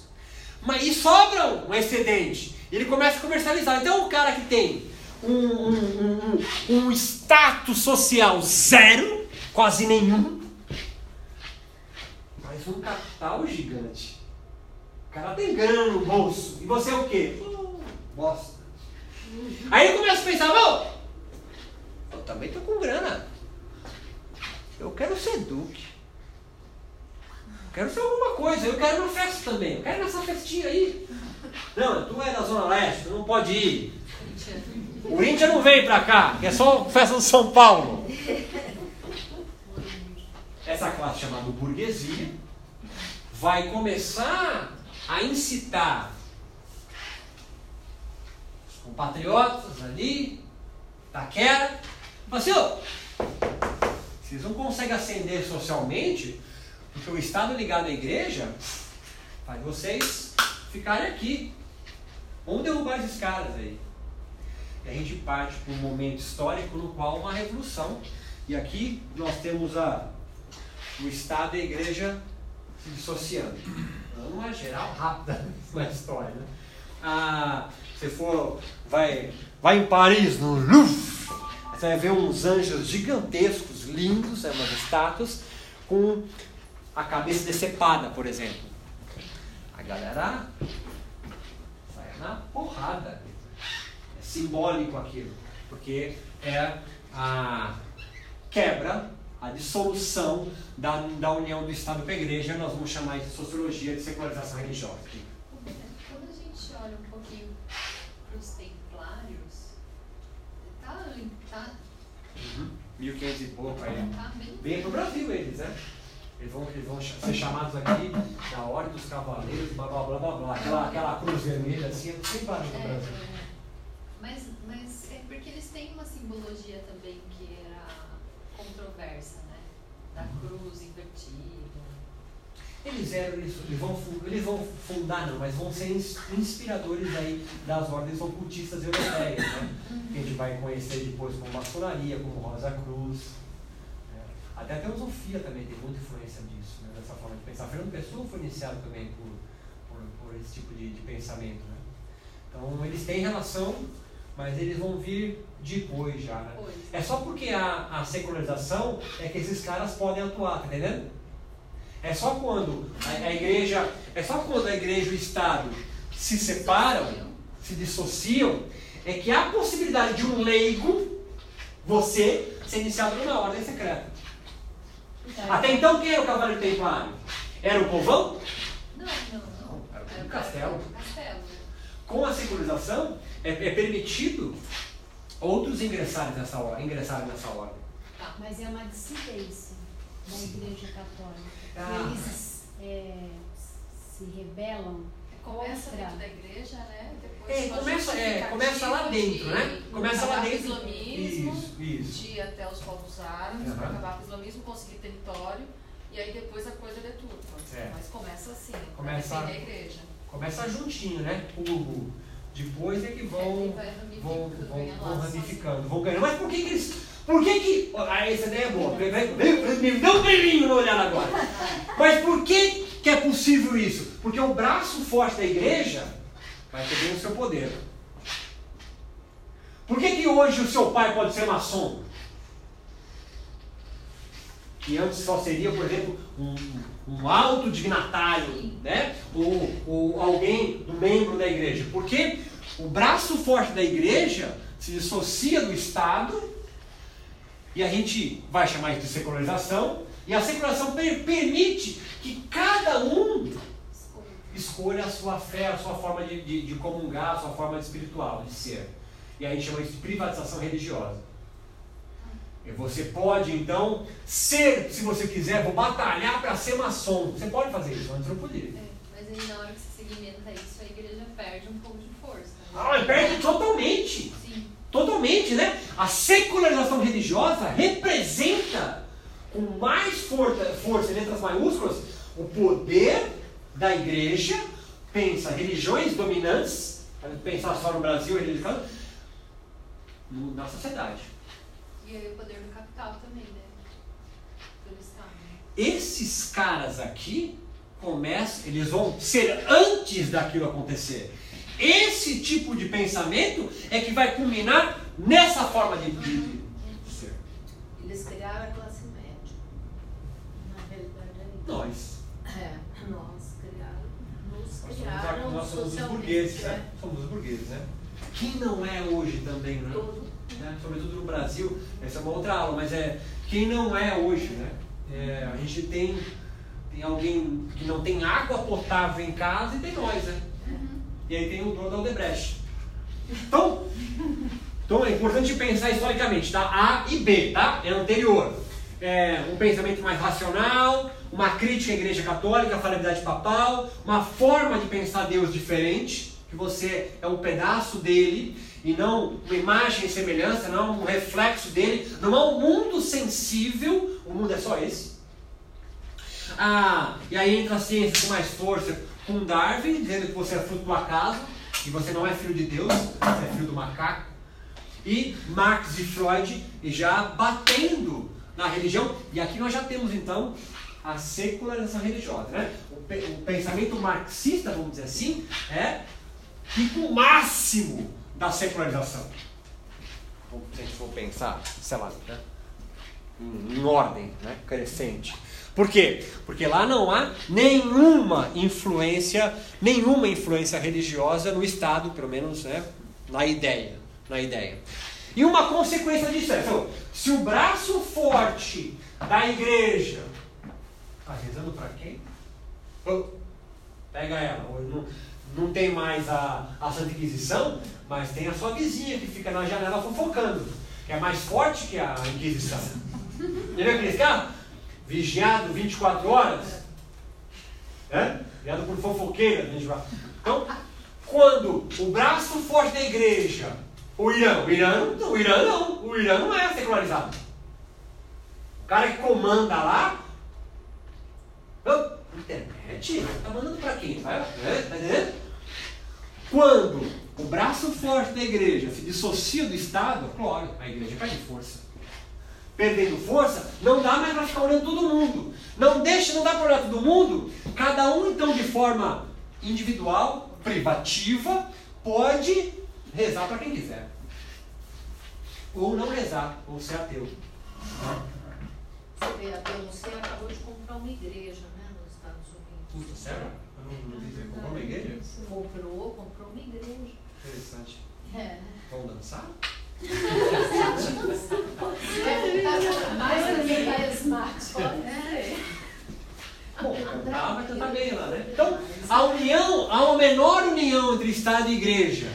mas e sobra um excedente. Ele começa a comercializar. Então o cara que tem um, um, um, um status social zero, quase nenhum, um capital gigante. O cara tem grana no bolso. E você é o quê? bosta. Aí ele começa a pensar, não, eu também tô com grana. Eu quero ser duque. Eu quero ser alguma coisa. Eu quero uma festa também. Eu quero nessa festinha aí. Não, tu é da Zona Leste, tu não pode ir. O Índia não vem pra cá, que é só festa do São Paulo. Essa classe chamada burguesia vai começar a incitar compatriotas ali, Taquera. Mas assim, ó, vocês não conseguem ascender socialmente, porque o Estado ligado à igreja faz vocês ficarem aqui. Vamos derrubar esses caras aí. E a gente parte para um momento histórico no qual uma revolução. E aqui nós temos a, o Estado e a igreja se dissociando. Uma geral rápida <laughs> na história. Né? Ah, for, vai, vai em Paris, no Louvre, você vai ver uns anjos gigantescos, lindos, é umas estátuas, com a cabeça decepada, por exemplo. A galera sai na porrada. É simbólico aquilo, porque é a quebra, a dissolução da, da união do Estado com a Igreja, nós vamos chamar isso de sociologia de secularização religiosa. Tá. Uhum. 1500 e pouco aí. Tá Vem pro Brasil eles, né? Eles vão, eles vão ser chamados aqui da Ordem dos Cavaleiros, blá blá blá blá blá. Aquela, aquela cruz vermelha assim, sempre lá no é, Brasil. Mas Mas é porque eles têm uma simbologia também que era controversa, né? Da cruz invertida. Eles eram, eles, eles, vão, eles vão fundar, não, mas vão ser inspiradores aí das ordens ocultistas europeias, né? Que a gente vai conhecer depois como maçonaria, como Rosa Cruz. Né? Até a teosofia também tem muita influência disso, né? dessa forma de pensar. Fernando Pessoa foi iniciado também por, por, por esse tipo de, de pensamento. Né? Então eles têm relação, mas eles vão vir depois já. Né? É só porque a, a secularização é que esses caras podem atuar, tá entendendo? É só quando a, a igreja, é só quando a igreja e o Estado se separam, se dissociam, é que há a possibilidade de um leigo, você, ser iniciado numa ordem secreta. Então, Até então, quem era o cavaleiro templário? Era o povão? Não, não, não. Era o castelo. Com a secularização, é, é permitido outros ingressarem nessa ordem. Ingressarem nessa ordem. Tá. Mas é uma dissidência da Igreja Católica. Ah. Eles é, se rebelam começa contra... dentro da igreja, né? Depois é, começa, é, começa lá dentro, de, né? Começa lá dentro. islamismo, isso, isso. de ir até os povos árabes, uhum. para acabar com o islamismo, conseguir território, e aí depois a coisa deturpa. É. Mas começa assim, começa a igreja. Começa juntinho, né? O, depois é que vão, é, vão, vão, vão ramificando, vão ganhando. Mas por que, que eles por que que. Ah, essa ideia é boa. Me dá um brilhinho no olhar agora. Mas por que, que é possível isso? Porque o braço forte da igreja vai ter o seu poder. Por que, que hoje o seu pai pode ser maçom? Que antes só seria, por exemplo, um, um alto dignatário, né? Ou, ou alguém do membro da igreja. Porque o braço forte da igreja se dissocia do Estado e a gente vai chamar isso de secularização. E a secularização per permite que cada um escolha a sua fé, a sua forma de, de, de comungar, a sua forma espiritual, de ser. E a gente chama isso de privatização religiosa. E você pode, então, ser, se você quiser, vou batalhar para ser maçom. Você pode fazer isso, antes não podia. É, mas aí na hora que você segmenta isso, a igreja perde um pouco de força. Né? Ah, perde totalmente. Sim. Totalmente, né? A secularização religiosa representa com mais força, força, letras maiúsculas, o poder da igreja, pensa religiões dominantes, pensar só no Brasil, religião, na sociedade. E aí o poder do capital também, né? Do Estado. Esses caras aqui começam, eles vão ser antes daquilo acontecer. Esse tipo de pensamento é que vai culminar nessa forma de, de, de ser. Eles criaram a classe média. Na realidade é Nós. É, nós criaram. Nos criaram nós somos os burgueses, né? Somos os burgueses, né? Quem não é hoje também, né? Todo. Né? Sobretudo no Brasil, essa é uma outra aula, mas é quem não é hoje, né? É, a gente tem, tem alguém que não tem água potável em casa e tem nós, né? E aí tem o dono da Odebrecht. Então, então é importante pensar historicamente, tá? A e B, tá? É anterior. É um pensamento mais racional, uma crítica à Igreja Católica, à falabilidade papal, uma forma de pensar Deus diferente, que você é um pedaço dele e não uma imagem e semelhança, não um reflexo dele, não é um mundo sensível, o mundo é só esse. Ah, e aí entra a ciência com mais força, com Darwin, dizendo que você é fruto do acaso, e você não é filho de Deus, você é filho do macaco. E Marx e Freud já batendo na religião, e aqui nós já temos então a secularização religiosa. Né? O, pensamento marxista, vamos dizer assim, é o máximo da secularização. Se a gente for pensar, sei lá, né? em, em ordem né? crescente. Por quê? Porque lá não há nenhuma influência, nenhuma influência religiosa no Estado, pelo menos né, na ideia. Na ideia. E uma consequência disso é, então, se o braço forte da igreja está rezando para quem? Pega ela. Não, não tem mais a, a Santa Inquisição, mas tem a sua vizinha que fica na janela fofocando, que é mais forte que a Inquisição. Entendeu aquele cara? vigiado 24 horas, né? vigiado por fofoqueiras. Então, quando o braço forte da igreja O Irã, o Irã, o Irã não, o Irã não é secularizado. O cara que comanda lá, oh, internet, tá mandando para quem? Vai, é, tá entendendo? Quando o braço forte da igreja se dissocia do Estado, claro, a igreja perde força. Perdendo força, não dá mais para ficar olhando todo mundo. Não deixa, não dá para olhar todo mundo. Cada um, então, de forma individual, privativa, pode rezar para quem quiser. Ou não rezar, ou ser ateu. Você vê, ateu, você acabou de comprar uma igreja, né, nos Estados Unidos. Puta, sério? Eu não, não vi. Comprou uma igreja? Comprou, comprou uma igreja. Interessante. É. Vamos dançar? Mais que vai smart. Bom, comprar vai cantar bem lá, né? Então, a união, há uma menor união entre Estado e Igreja.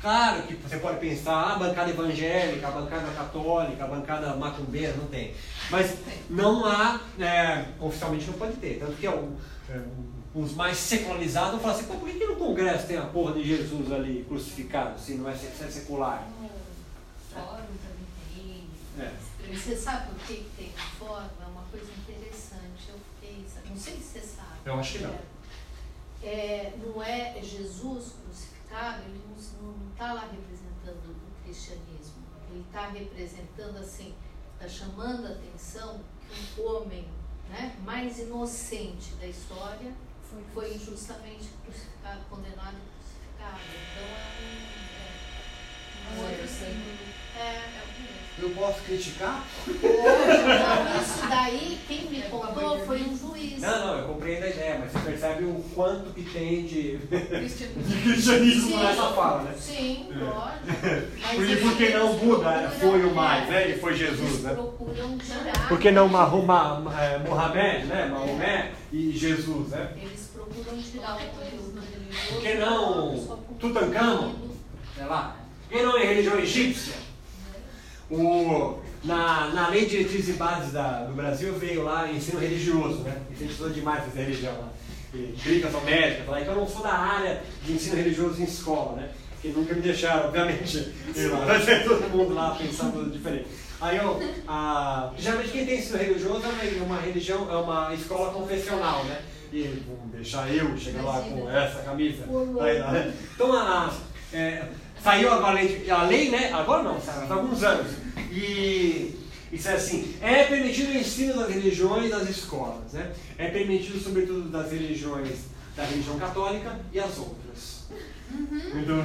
Claro que você pode pensar, ah, a bancada evangélica, a bancada católica, a bancada macumbeira, não tem. Mas não há, é, oficialmente não pode ter. Tanto que é, é, os mais secularizados vão falar assim, por que, no Congresso tem a porra de Jesus ali crucificado, se não é, se é secular? Fórum também tem. É. Você sabe por que tem fórum? É uma coisa interessante. Eu fiquei, não sei se você sabe. Eu acho que não. É, não é Jesus crucificado, ele não está lá representando o cristianismo. Ele está representando assim, está chamando a atenção que um homem né, mais inocente da história foi, foi injustamente crucificado, condenado e crucificado. Então é um, é, É, é eu posso criticar? Não, isso daí, quem me contou foi um juiz. Não, não, eu compreendo a ideia, mas você percebe o quanto que tem de, <laughs> de cristianismo sim, nessa fala, né? Sim, pode. Porque, porque não Buda foi o mais, né? Ele foi Jesus, né? Porque não Mahoma, é, Mohamed, né? Maomé e Jesus, né? Eles procuram tirar o conteúdo religioso. Porque não Tutankhamon? Sei lá. Por que não é religião egípcia? O, na, na lei de diretrizes e bases da, do Brasil veio lá ensino religioso, né? Incentivou demais fazer religião lá. E brincas são médicas, falar, então eu não sou da área de ensino religioso em escola, né? Porque nunca me deixaram, obviamente, <laughs> ir lá. Vai ser todo mundo lá pensando diferente. Aí eu, a, geralmente quem tem ensino religioso é uma religião, é uma escola confessional, né? E vamos deixar eu chegar lá com essa camisa. Aí, né? Então a, é, Saiu agora a lei, a lei, né? Agora não, há alguns anos. E isso é assim: é permitido o ensino das religiões nas escolas, né? É permitido, sobretudo, das religiões, da religião católica e as outras. Uhum. Então,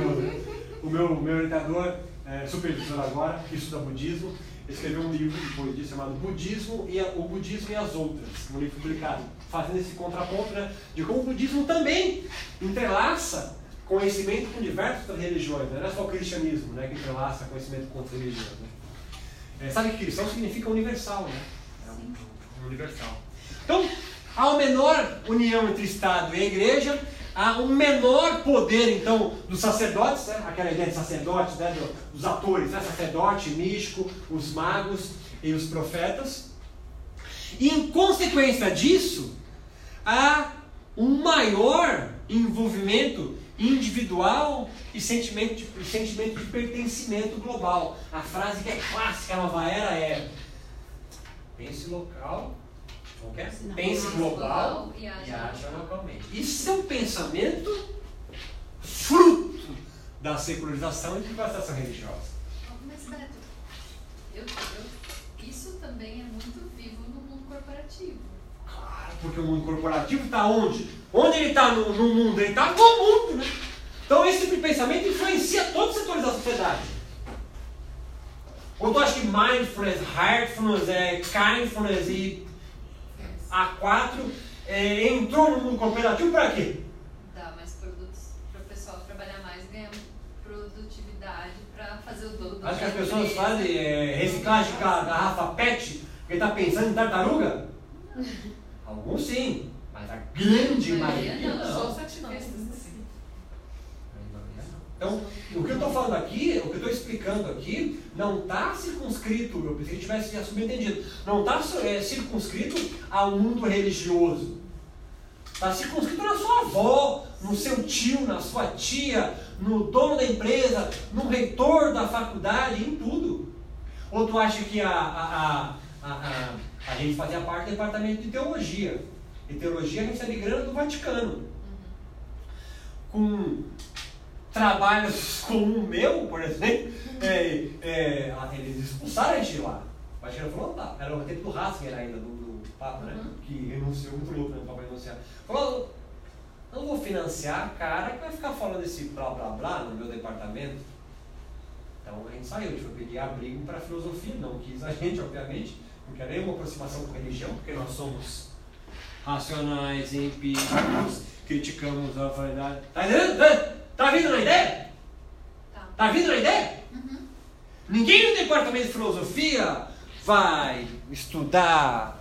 o meu, meu orientador, é, supervisor agora, que estuda budismo, escreveu um livro depois disso chamado Budismo e a, o Budismo e as Outras, um livro publicado, fazendo esse contraponto né, de como o budismo também entrelaça conhecimento com diversas religiões, né? não é só o cristianismo né, que entrelaça conhecimento com outras religiões. Né? É, sabe que cristão significa universal, né? É um, um universal. Então, há uma menor união entre Estado e a igreja, há um menor poder, então, dos sacerdotes, né? aquela ideia de sacerdotes, né? dos atores, né? sacerdote, místico, os magos e os profetas. E em consequência disso, há um maior envolvimento individual e sentimento de, sentimento de pertencimento global. A frase que é clássica na nova era é pense local, é? pense global e haja localmente. Isso é um pensamento fruto da secularização e privatização religiosa. Mas Beto, eu, eu, isso também é muito vivo no mundo corporativo. Porque o mundo corporativo está onde? Onde ele está no, no, mundo? Ele está no mundo, né? Então esse tipo de pensamento influencia todos os setores da sociedade. Quando tu acha que mindfulness, heartfulness, é, kindfulness e A4 é, entrou no mundo cooperativo para quê? Dá mais produtos para o pessoal trabalhar mais, ganhar produtividade para fazer o dobro do Acho que as pessoas fazem é, reciclagem de garrafa PET porque está pensando em tartaruga? <laughs> Alguns sim. Mas a grande maioria não. Só os ativistas, assim. Então, o que eu estou falando aqui, o que eu estou explicando aqui, não está circunscrito, eu pensei que tivesse já subentendido, não está é, circunscrito ao mundo religioso. Está circunscrito na sua avó, no no seu tio, na sua tia, no dono da empresa, no reitor da faculdade, em tudo. Ou tu acha que a, a, a, a, a gente fazia parte do departamento de teologia? E teologia recebe grana do Vaticano. Com trabalhos como o meu, por exemplo, é, é, eles expulsaram a gente lá. O Vaticano falou, tá. Era o tempo do Ratzinger ainda, do, do Papa, né? Uhum. Que renunciou, muito louco, né? O Papa renunciar. Falou, não vou financiar cara que vai ficar falando esse blá blá blá no meu departamento. Então a gente saiu, a gente foi pedir abrigo para a filosofia, não quis a <laughs> gente, obviamente, não quer nenhuma aproximação com religião, porque nós somos racionais, empíricos, criticamos a verdade. Tá? Tá, tá vindo na ideia? Tá. Tá vindo na ideia? Uhum. Ninguém no departamento de filosofia vai estudar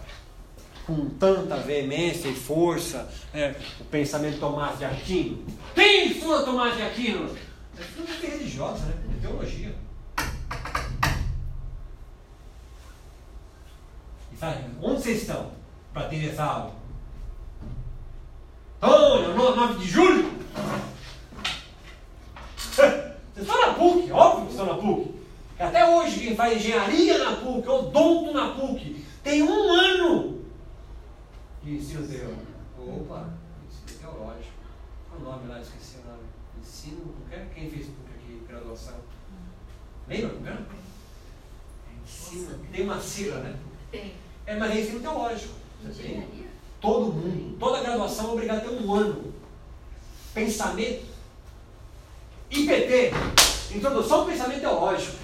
com tanta veemência e força é, o pensamento Tomás de Aquino. Quem estuda Tomás de Aquino? É filosofia religiosa, né? É teologia. Sabe, onde vocês estão para ter essa aula? Antônio, 9 de julho? <laughs> Vocês estão na PUC, óbvio que estão na PUC. Até hoje, quem faz engenharia na PUC, odonto na PUC, tem um ano de ensino teológico. Opa, ensino teológico. Qual o nome lá? Esqueci o nome. Ensino, quem fez PUC aqui, graduação? Lembra? Não? Ensino, tem uma sigla, né? Tem. É, mas é ensino teológico. Você tem? Todo mundo, toda graduação é obrigada a ter um ano. Pensamento. IPT, Introdução ao Pensamento Teológico.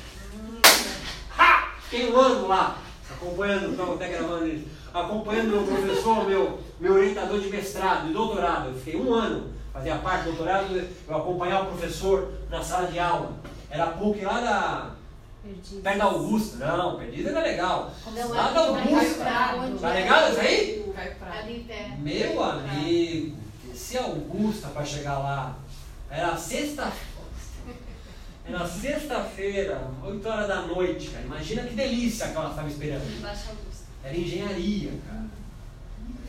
Ha! Tem um ano lá, acompanhando, estava até gravando isso, acompanhando meu professor, meu, meu orientador de mestrado e doutorado. Eu fiquei um ano, fazia parte do doutorado, eu acompanhava o professor na sala de aula. Era PUC lá da. Perdido. Perto da Augusta. Não, Perdido era legal. Não, lá da Augusta. Tá legal isso aí? Meu amigo, se Augusta para chegar lá era sexta era sexta-feira, 8 horas da noite, cara. Imagina que delícia que ela estava esperando. Era engenharia, cara.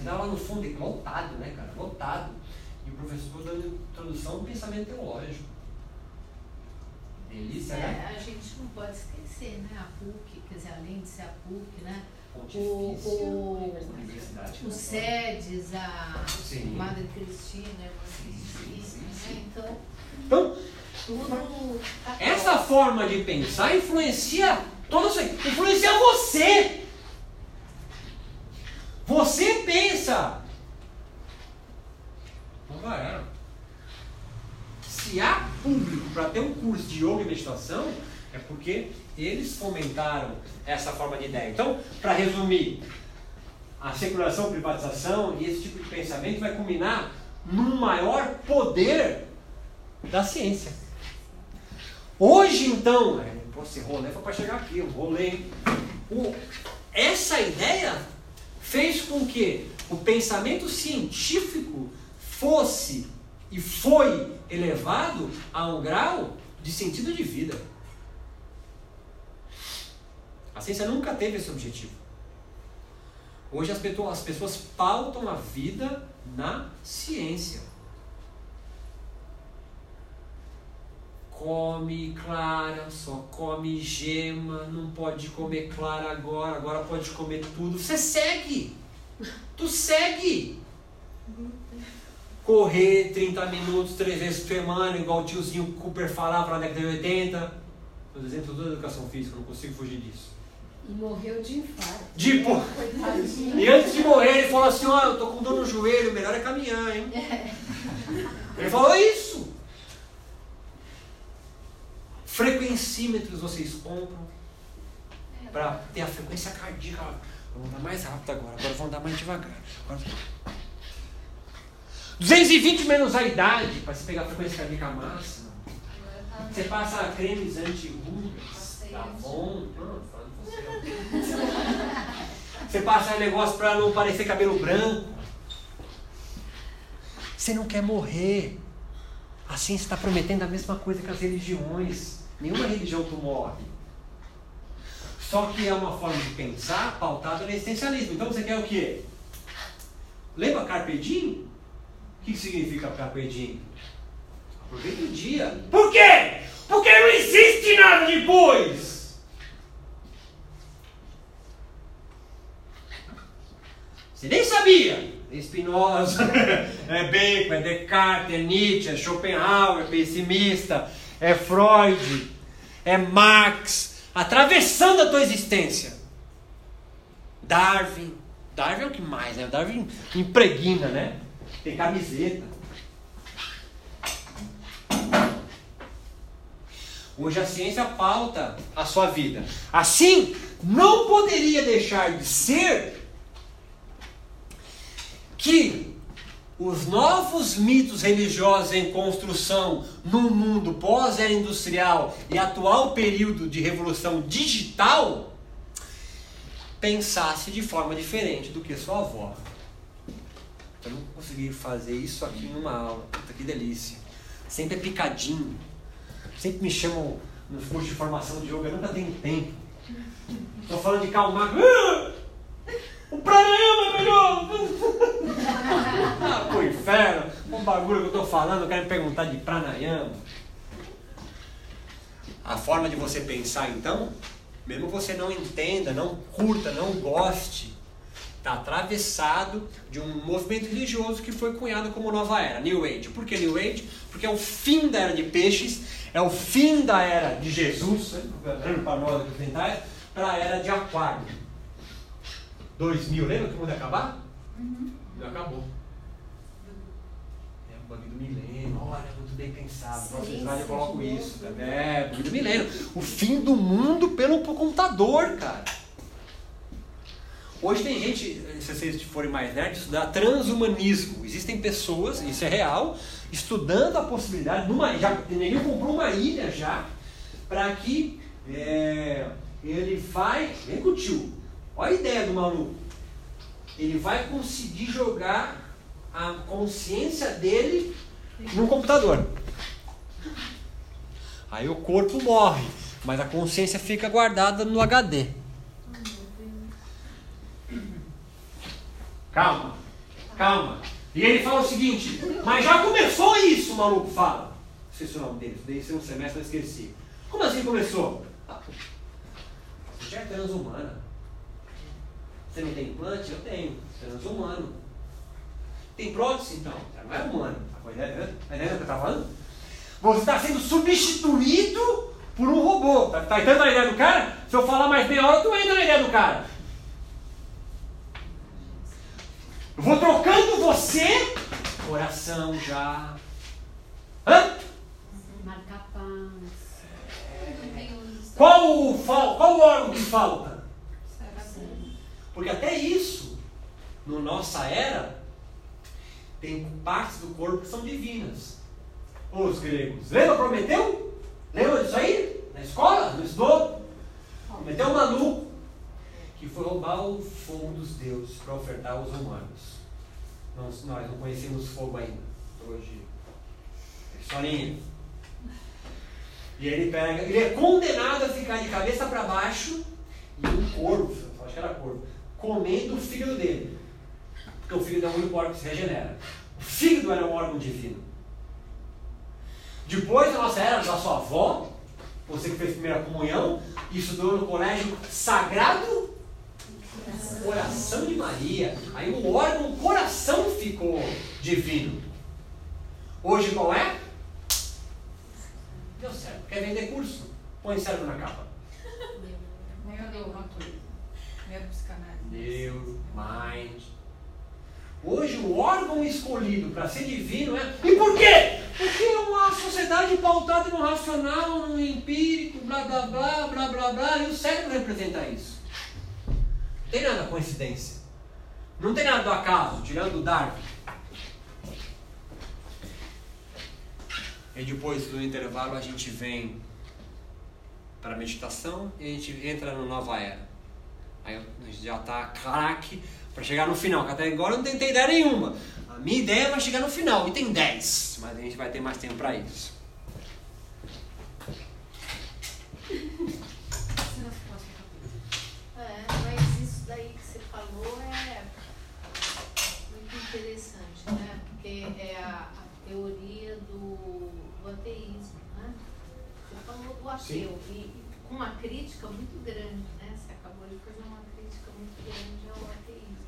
Era lá no fundo, lotado, né, cara? Lotado. E o professor dando introdução ao pensamento teológico. Delícia, é, né? A gente não pode esquecer, né? A PUC, quer dizer, além de ser a PUC, né? O, o, os SEDES, a Sim. Madre Cristina, Cristina, né? Então, então tudo. Tá essa forma de pensar influencia todo isso influencia você. Você pensa. Não vai. Se há público para ter um curso de yoga e meditação, é porque eles fomentaram essa forma de ideia. Então, para resumir, a seculação, privatização e esse tipo de pensamento vai culminar num maior poder da ciência. Hoje, então, é, esse rolê foi para chegar aqui. O, essa ideia fez com que o pensamento científico fosse e foi elevado a um grau de sentido de vida. A ciência nunca teve esse objetivo. Hoje as pessoas, as pessoas pautam a vida na ciência. Come clara, só come gema, não pode comer clara agora, agora pode comer tudo. Você segue! Tu segue! Correr 30 minutos, três vezes por semana, igual o tiozinho Cooper falava na década de 80. Os exemplos da educação física, não consigo fugir disso. E morreu de infarto. De pô. <laughs> E antes de morrer, ele falou assim: Ó, oh, eu tô com dor no joelho, melhor é caminhar, hein? Ele falou isso. Frequencímetros vocês compram para ter a frequência cardíaca. Vamos andar mais rápido agora, agora vamos andar mais devagar. Agora... 220 menos a idade para você pegar a frequência cardíaca máxima. Você passa cremes anti-rugas, tá bom? Você passa negócio para não parecer cabelo branco. Você não quer morrer. Assim você está prometendo a mesma coisa que as religiões. Nenhuma religião tu morre. Só que é uma forma de pensar pautada no existencialismo. Então você quer o quê? Lembra Carpe Diem? Que significa carpe diem? Aproveita o dia. Por quê? Porque não existe nada depois. Você nem sabia. É Spinoza, <laughs> é Bacon, é Descartes, é Nietzsche, é Schopenhauer, é pessimista, é Freud, é Marx, atravessando a tua existência. Darwin, Darwin é o que mais, né? Darwin impregna, né? Tem camiseta. Hoje a ciência pauta a sua vida. Assim, não poderia deixar de ser que os novos mitos religiosos em construção no mundo pós-era industrial e atual período de revolução digital pensasse de forma diferente do que sua avó. Eu não consegui fazer isso aqui numa aula. Puta que delícia. Sempre é picadinho. Sempre me chamam no curso de formação de yoga, eu nunca tenho tempo. Estou falando de calmar. Ah, o pranayama é melhor! ah, pro inferno! Um bagulho que eu estou falando, quero me perguntar de pranayama. A forma de você pensar, então, mesmo você não entenda, não curta, não goste, está atravessado de um movimento religioso que foi cunhado como nova era, New Age. Por que New Age? Porque é o fim da era de peixes, é o fim da era de Jesus, para nós para a era de Aquário. 2000, lembra que o mundo ia acabar? Uhum. Não acabou. É o bagulho do milênio, olha, muito bem pensado. Próximo slide eu coloco isso. É, o bagulho do milênio. O fim do mundo pelo computador, cara. Hoje tem gente, se vocês forem mais nerds, estudar transhumanismo. Existem pessoas, isso é real, estudando a possibilidade, numa, já, ninguém comprou uma ilha já, para que é, ele vai, vem com o tio, olha a ideia do maluco, ele vai conseguir jogar a consciência dele no computador. Aí o corpo morre, mas a consciência fica guardada no HD. Calma, calma. E ele fala o seguinte, mas já começou isso, o maluco fala. Esqueci o nome dele, dei um semestre, eu esqueci. Como assim começou? Ah, você já é transhumana. Você não tem implante? Eu tenho. Transhumano. Tem prótese? Então, não é humano. A ideia, a ideia que eu estava falando? Você está sendo substituído por um robô. Tá, tá entrando na ideia do cara? Se eu falar mais meia hora, tu entra na ideia do cara. Eu vou trocando você. Coração já. Hã? Marca-paz. Qual o, fal, qual o órgão que falta? Porque até isso, na nossa era, tem partes do corpo que são divinas. Os gregos. Lembra Prometeu? Lembra disso aí? Na escola? Não estudou? Prometeu maluco que foi roubar o fogo dos deuses para ofertar aos humanos. Nós, nós não conhecemos fogo ainda. Hoje. É historinha. E ele pega, ele é condenado a ficar de cabeça para baixo e um corvo, acho que era corvo, comendo o fígado dele. Porque o fígado é o único órgão que se regenera. O fígado era um órgão divino. Depois da nossa era, da sua avó, você que fez primeira comunhão, estudou no colégio sagrado coração de Maria. Aí o órgão coração ficou divino. Hoje qual é? Deu certo. Quer vender curso? Põe cérebro na capa. Neuro, mind. Hoje o órgão escolhido para ser divino é. E por quê? Porque é uma sociedade pautada no racional, no empírico, blá blá blá, blá blá blá, e o cérebro representa isso. Não tem nada coincidência. Não tem nada do acaso, tirando o Darwin. E depois do intervalo a gente vem para a meditação e a gente entra no nova era. Aí a gente já está craque para chegar no final, que até agora eu não tentei ideia nenhuma. A minha ideia vai chegar no final, e tem 10, mas a gente vai ter mais tempo para isso. É, mas isso daí que você falou é muito interessante, né? Porque é falou do ateu, e, e com uma crítica muito grande, né? Você acabou de fazer uma crítica muito grande ao ateísmo.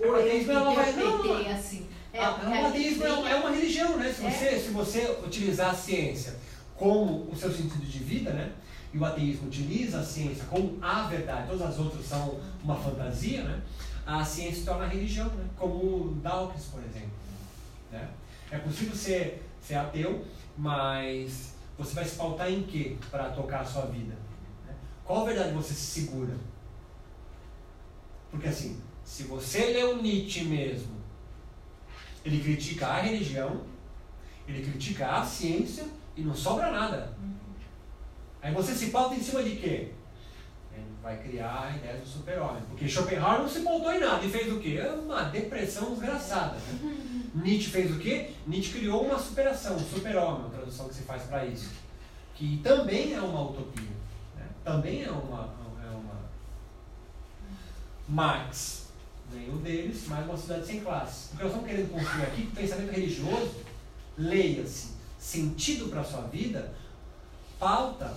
O ateísmo é uma, não, não, assim. É, ah, o ateísmo é, é uma religião, né? Se é. você, se você utilizar a ciência como o seu sentido de vida, né? E o ateísmo utiliza a ciência como a verdade, todas as outras são uma fantasia, né? A ciência se torna religião, né? Como Dawkins, por exemplo. Né? É possível ser, ser ateu, mas você vai se pautar em quê para tocar a sua vida? Né? Qual verdade você se segura? Porque assim, se você lê o Nietzsche mesmo, ele critica a religião, ele critica a ciência e não sobra nada. Aí você se pauta em cima de quê? Ele vai criar a ideia do super-homem. Porque Schopenhauer não se pautou em nada e fez o quê? Uma depressão desgraçada. Né? <laughs> Nietzsche fez o quê? Nietzsche criou uma superação, um super-homem, a tradução que se faz para isso. Que também é uma utopia. Né? Também é uma, é uma. Marx, nenhum deles, mas uma sociedade sem classe. O que nós estamos querendo construir aqui, pensamento religioso, leia-se, sentido para a sua vida, pauta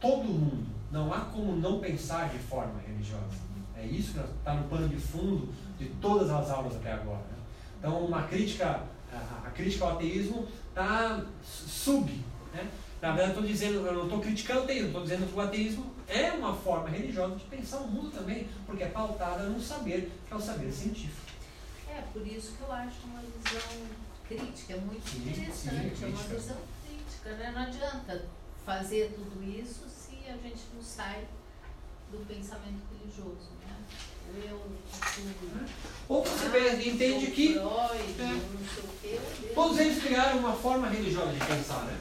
todo mundo. Não há como não pensar de forma religiosa. É isso que está no pano de fundo de todas as aulas até agora. Então, uma crítica, a, crítica ao ateísmo está sub. Né? Na verdade, estou dizendo, eu não estou criticando o ateísmo, estou dizendo que o ateísmo é uma forma religiosa de pensar o mundo também, porque é pautada no saber, que é o saber científico. É, por isso que eu acho uma visão crítica, é muito sim, interessante, sim, é uma visão crítica, né? Não adianta fazer tudo isso se a gente não sai do pensamento religioso. Ou você ah, entende que Freud, é, todos eles criaram uma forma religiosa de pensar, né?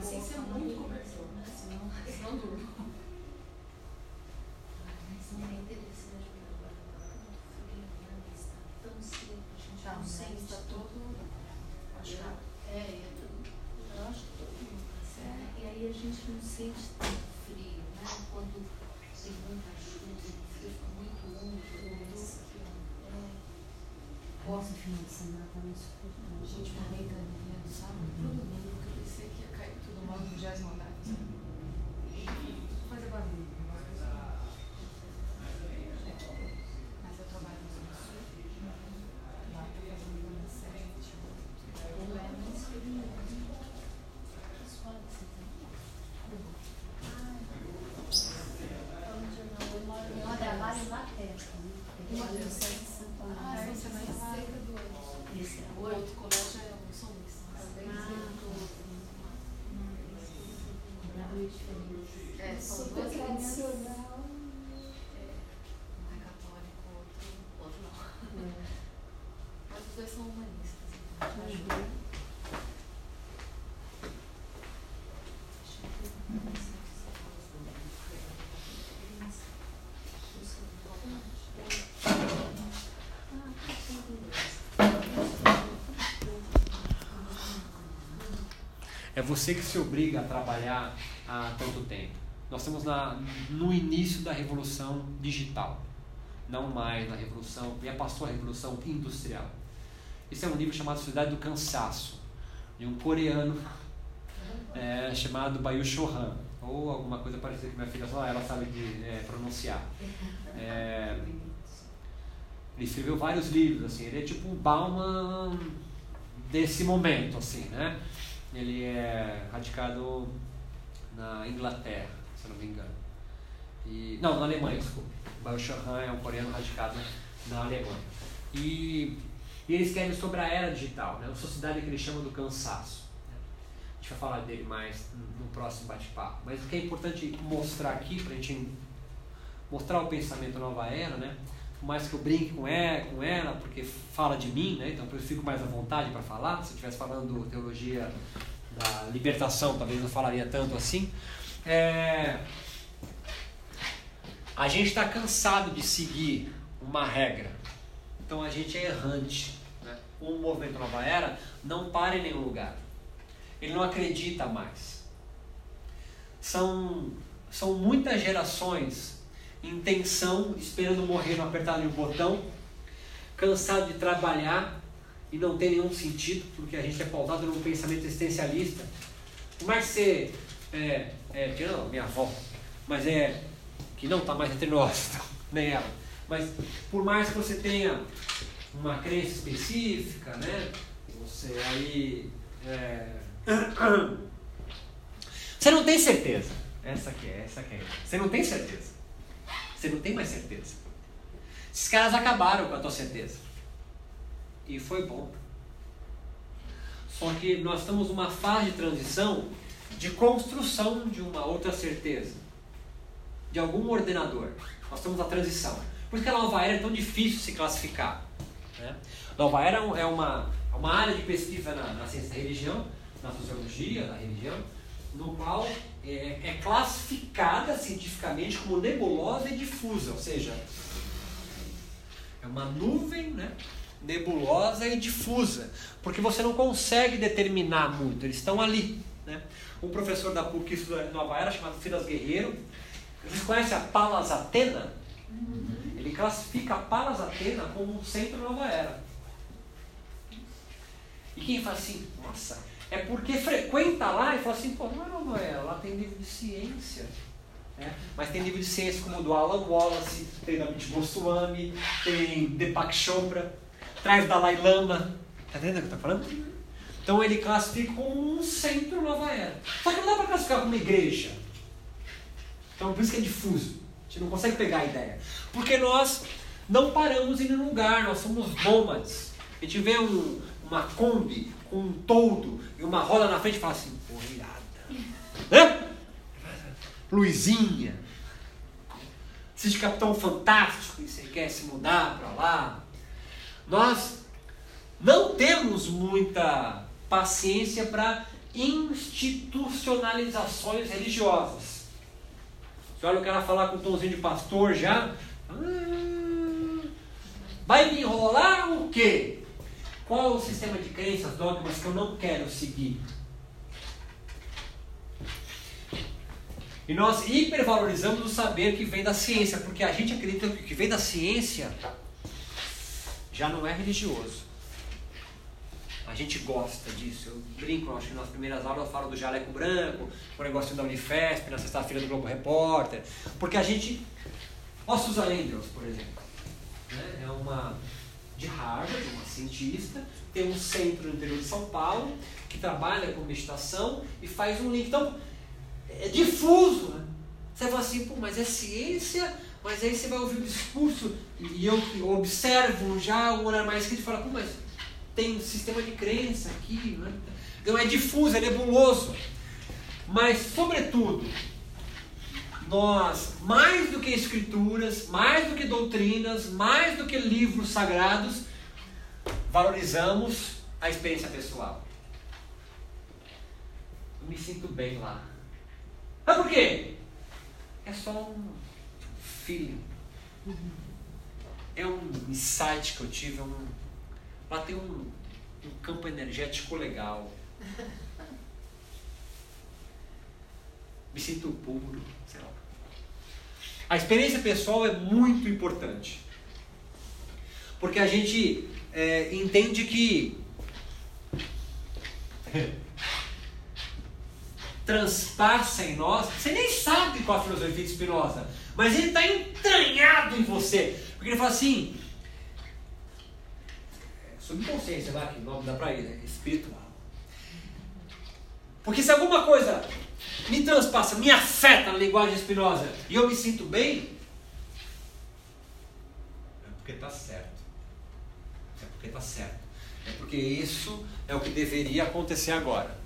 Assim, você muito conversou, né? Senão, senão durmo. Mas não é interessante agora. Tá muito frio, né? Está tão seco, a gente não sente. Está todo. Achado. É, é tudo. Eu acho que todo mundo tá certo. E aí a gente não sente tanto quando tem muita chuva, fica muito úmido, isso aqui, ó. Nossa, final de semana também super A gente morreu caminhando, sabe? Todo mundo que eu pensei que ia cair tudo mal no 20 andar, sabe? Fazer barulho. Mas eu trabalho no sul, lá tá fazendo banda sete. Ou é mais frio, né? As fotos, você tem? Ah, diferentes. É, são Super duas linhas. tradicional. Um é católico, outro, outro não. É. Mas os dois são humanistas, então te ajuda. Uhum. Deixa eu ver uma coisa, se você fala sobre isso. Busca do totalmente. Ah, tá tudo É você que se obriga a trabalhar há tanto tempo. Nós estamos na, no início da revolução digital, não mais na revolução, já passou a revolução industrial. Esse é um livro chamado Sociedade do Cansaço, de um coreano é, chamado Bayu Chohan, ou alguma coisa parecida que minha filha só ela sabe de, é, pronunciar. É, ele escreveu vários livros, assim, ele é tipo um Bauman desse momento, assim, né? Ele é radicado na Inglaterra, se não me engano. E, não, na Alemanha, desculpa. Bao Shahan é um coreano radicado na Alemanha. E, e ele escreve sobre a era digital, né? a sociedade que ele chama do cansaço. né? A gente vai falar dele mais no próximo bate-papo. Mas o que é importante mostrar aqui, para a gente mostrar o pensamento nova era, né? Por mais que eu brinque com ela, com ela, porque fala de mim, né? Então eu fico mais à vontade para falar. Se eu estivesse falando teologia da libertação, talvez não falaria tanto assim. É... A gente está cansado de seguir uma regra. Então a gente é errante. Né? O movimento Nova Era não para em nenhum lugar. Ele não acredita mais. São, são muitas gerações em tensão, esperando morrer no apertar um botão, cansado de trabalhar e não tem nenhum sentido, porque a gente é pautado num pensamento existencialista. Por mais que você, é, é, tirando minha avó, mas é, que não está mais entre nós, <laughs> nem ela, mas por mais que você tenha uma crença específica, né, você aí, é, <clears throat> você não tem certeza, essa aqui é, essa aqui é, você não tem certeza. Você não tem mais certeza. Esses caras acabaram com a tua certeza. E foi bom. Só que nós estamos numa fase de transição de construção de uma outra certeza. De algum ordenador. Nós estamos na transição. Por isso que a nova era é tão difícil se classificar. Né? Nova era é uma, uma área de pesquisa na, na ciência da religião, na sociologia da religião, no qual é, é, classificada cientificamente como nebulosa e difusa, ou seja, é uma nuvem né, nebulosa e difusa, porque você não consegue determinar muito, eles estão ali. Né? Um professor da PUC em Nova Era, chamado Silas Guerreiro, vocês conhecem a Palas Atena? Ele classifica a Palas Atena como um centro Nova Era. E quem fala assim, nossa, é porque frequenta lá e fala assim, pô, não é lá tem livro de ciência. Né? Mas tem livro de ciência como o do Alan Wallace, tem da Amit Goswami, tem Deepak Chopra, traz Dalai Lama. Tá entendendo o que eu tô falando? Então ele classifica como um centro Nova Era. Só que não dá para classificar como igreja. Então por isso que é difuso. A gente não consegue pegar a ideia. Porque nós não paramos em nenhum lugar, nós somos nômades. A gente vê um, uma Kombi com um toldo e uma roda na frente e fala assim, pô, irada. Luizinha. Assiste Capitão Fantástico você quer se mudar para lá. Nós não temos muita paciência para institucionalizações religiosas. Você olha o cara falar com um tomzinho de pastor já. Ah, vai me enrolar o quê? Qual é o sistema de crenças, dogmas que eu não quero seguir? E nós hipervalorizamos o saber que vem da ciência, porque a gente acredita que o que vem da ciência já não é religioso. A gente gosta disso. Eu brinco, acho que nas primeiras aulas eu falo do jaleco branco, o negócio da Unifesp, na sexta-feira do Globo Repórter. Porque a gente. Ó, Susan Andrews, por exemplo. Né? É uma de Harvard, uma cientista, tem um centro no interior de São Paulo que trabalha com meditação e faz um link. Então, é difuso. Né? Você fala assim, pô, mas é ciência, mas aí você vai ouvir o discurso e eu observo já um olhar mais crítico e falo, pô, mas tem um sistema de crença aqui, né? Então é difuso, é nebuloso. Mas, sobretudo, nós, mais do que escrituras, mais do que doutrinas, mais do que livros sagrados, valorizamos a experiência pessoal. Eu me sinto bem lá. Mas por quê? É só um feeling. É um insight que eu tive. É um, lá tem um, um campo energético legal. <laughs> Me sinto puro, sei lá. A experiência pessoal é muito importante. Porque a gente é, entende que <laughs> transpassa em nós, você nem sabe qual a filosofia de Spinoza, mas ele está entranhado em você. Porque ele fala assim, subconsciência lá, que o nome dá para ele, é espiritual. Porque se alguma coisa me transpassa, me afeta na linguagem espinosa e eu me sinto bem, é porque está certo. É porque está certo. É porque isso é o que deveria acontecer agora.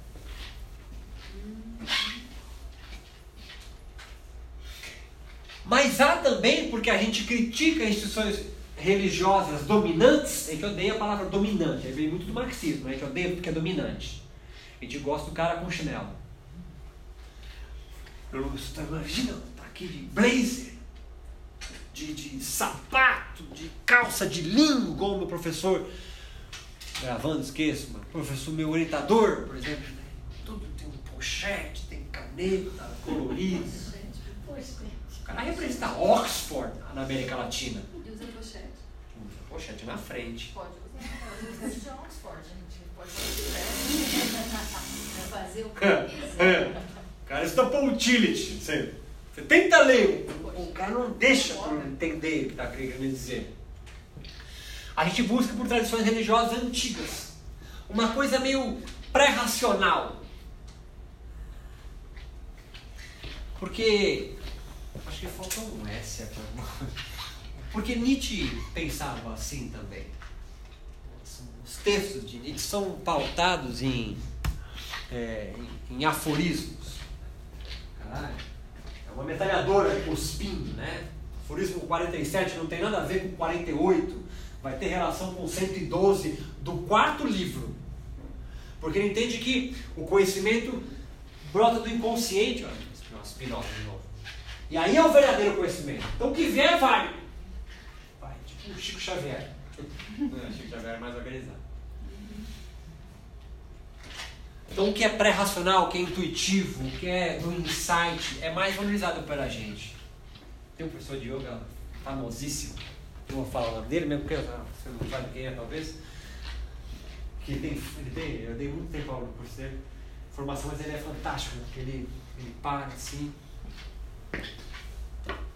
Mas há também, porque a gente critica instituições religiosas dominantes, a gente odeia a palavra dominante, aí vem muito do marxismo, a gente odeia porque é dominante. A gente gosta do cara com chinelo. Imagina, tá aqui de blazer, de, de sapato, de calça de linho, igual o meu professor, gravando, esqueço, mas professor, meu orientador, por exemplo, né? tudo tem um pochete, tem caneta colorida. O cara representa Oxford na América Latina. E usa pochete. Usa pochete na frente. Pode usar. Usa de Oxford, gente. Pode usar. <laughs> Vai fazer o É, o cara estampou utility. Você, você tenta ler, o, o cara não deixa tu entender o que está querendo dizer. A gente busca por tradições religiosas antigas. Uma coisa meio pré-racional. Porque. Acho que faltou um S aqui. Porque Nietzsche pensava assim também. Os textos de Nietzsche são pautados em, é, em, em aforismos. É uma metralhadora cuspindo, né? Aforismo 47 não tem nada a ver com 48. Vai ter relação com 112 do quarto livro. Porque ele entende que o conhecimento brota do inconsciente. Olha, Spinoza de novo. E aí é o verdadeiro conhecimento. Então o que vier, vai. Vai, tipo o Chico Xavier. Não, <laughs> Chico Xavier é mais organizado. Então o que é pré-racional, o que é intuitivo, o que é do insight, é mais valorizado pela gente. Tem um professor de yoga famosíssimo, eu vou falar o nome dele, mesmo porque você não sabe quem é talvez. Que tem, ele tem, eu dei muito tempo no curso dele, formação, mas ele é fantástico, porque ele, ele para assim.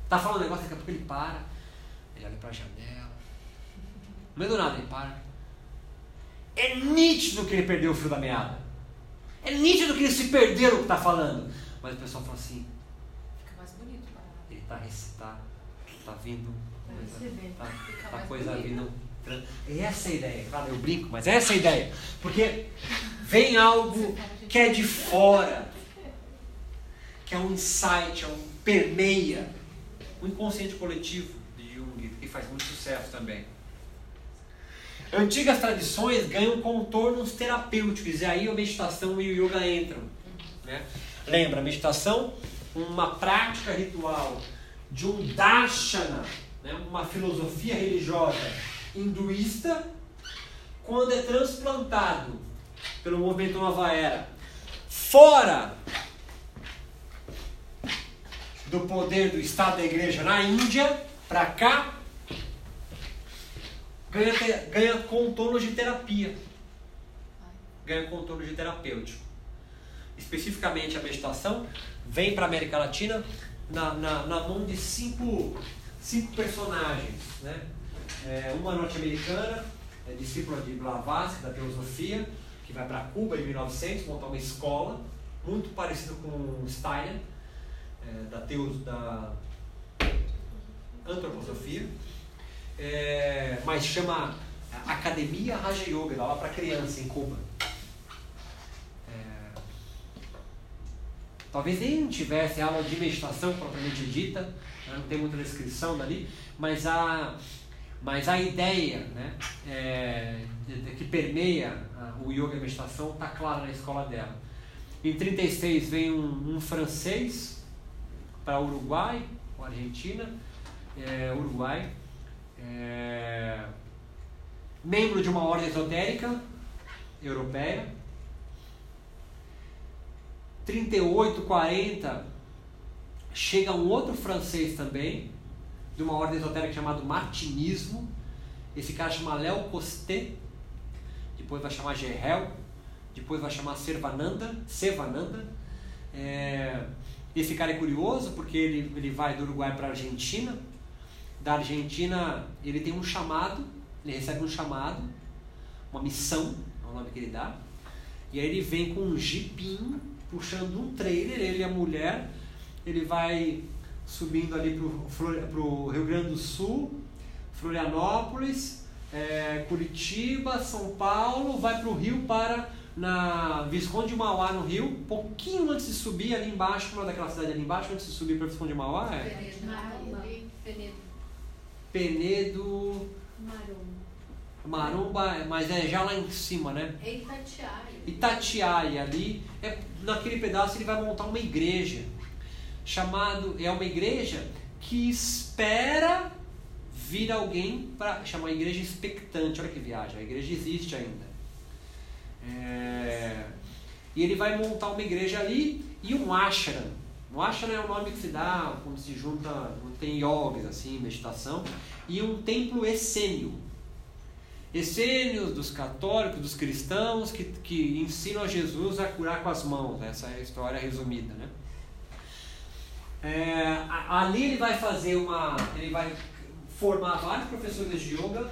Tá falando um negócio, daqui a pouco ele para, ele olha pra janela. No meio do nada ele para. É nítido que ele perdeu o fio da meada. É nítido que ele se perdeu no que está falando. Mas o pessoal fala assim, Fica mais bonito. Para. ele está recitando, está vindo, coisa, tá, Fica tá mais coisa bonito. vindo. tran- Essa é a ideia, claro, eu brinco, mas essa é a ideia. Porque vem algo que é de fora, que é um insight, é um permeia, o inconsciente coletivo de Jung, que faz muito sucesso também. Antigas tradições ganham contornos terapêuticos, e aí a meditação e o yoga entram. Né? Lembra, meditação, uma prática ritual de um darshana, né? uma filosofia religiosa hinduísta, quando é transplantado pelo movimento Nova Era fora do poder do Estado da Igreja na Índia, para cá, ganha, ganha contornos de terapia. Ganha contorno de terapêutico. Especificamente a meditação vem para a América Latina na, na, na mão de cinco, cinco personagens. Né? É, uma norte-americana, é discípula de Blavatsky, da teosofia, que vai para Cuba em 1900 montar uma escola, muito parecido com Steiner, é, da, teos, da antroposofia, é, mas chama Academia Raja Yoga, dá lá para criança em Cuba. É, Talvez nem tivesse aula de meditação propriamente dita, né? não tem muita descrição dali, mas a, mas a ideia né, é, que permeia o yoga e a meditação está clara na escola dela. Em 36 vem um, um francês para Uruguai, ou Argentina, é, Uruguai, é, membro de uma ordem esotérica europeia. 38, 40, chega um outro francês também, de uma ordem esotérica chamada Martinismo. Esse cara chama Léo Costé, depois vai chamar Gerhel, depois vai chamar Servananda, Sevananda. É, esse cara é curioso porque ele, ele vai do Uruguai para a Argentina. Da Argentina ele tem um chamado, ele recebe um chamado, uma missão, é o nome que ele dá. E aí ele vem com um jipinho, puxando um trailer, ele e a mulher. Ele vai subindo ali para o Rio Grande do Sul, Florianópolis, é, Curitiba, São Paulo, vai para o Rio para na Visconde de Mauá, no Rio, pouquinho antes de subir ali embaixo, uma daquela cidade ali embaixo, antes de subir para Visconde de Mauá, é? Penedo. Penedo. Maromba. Maromba, mas é já lá em cima, né? É Itatiaia. Itatiaia ali, é, naquele pedaço ele vai montar uma igreja, chamado, é uma igreja que espera vir alguém para chamar igreja expectante, olha que viagem, a igreja existe ainda. É, e ele vai montar uma igreja ali e um ashram. Um ashram é o nome que se dá quando se junta, tem yogis, assim, meditação, e um templo essênio. Essênios dos católicos, dos cristãos que, que ensinam a Jesus a curar com as mãos. Essa é a história resumida, né? É, ali ele vai fazer uma. Ele vai formar vários professores de yoga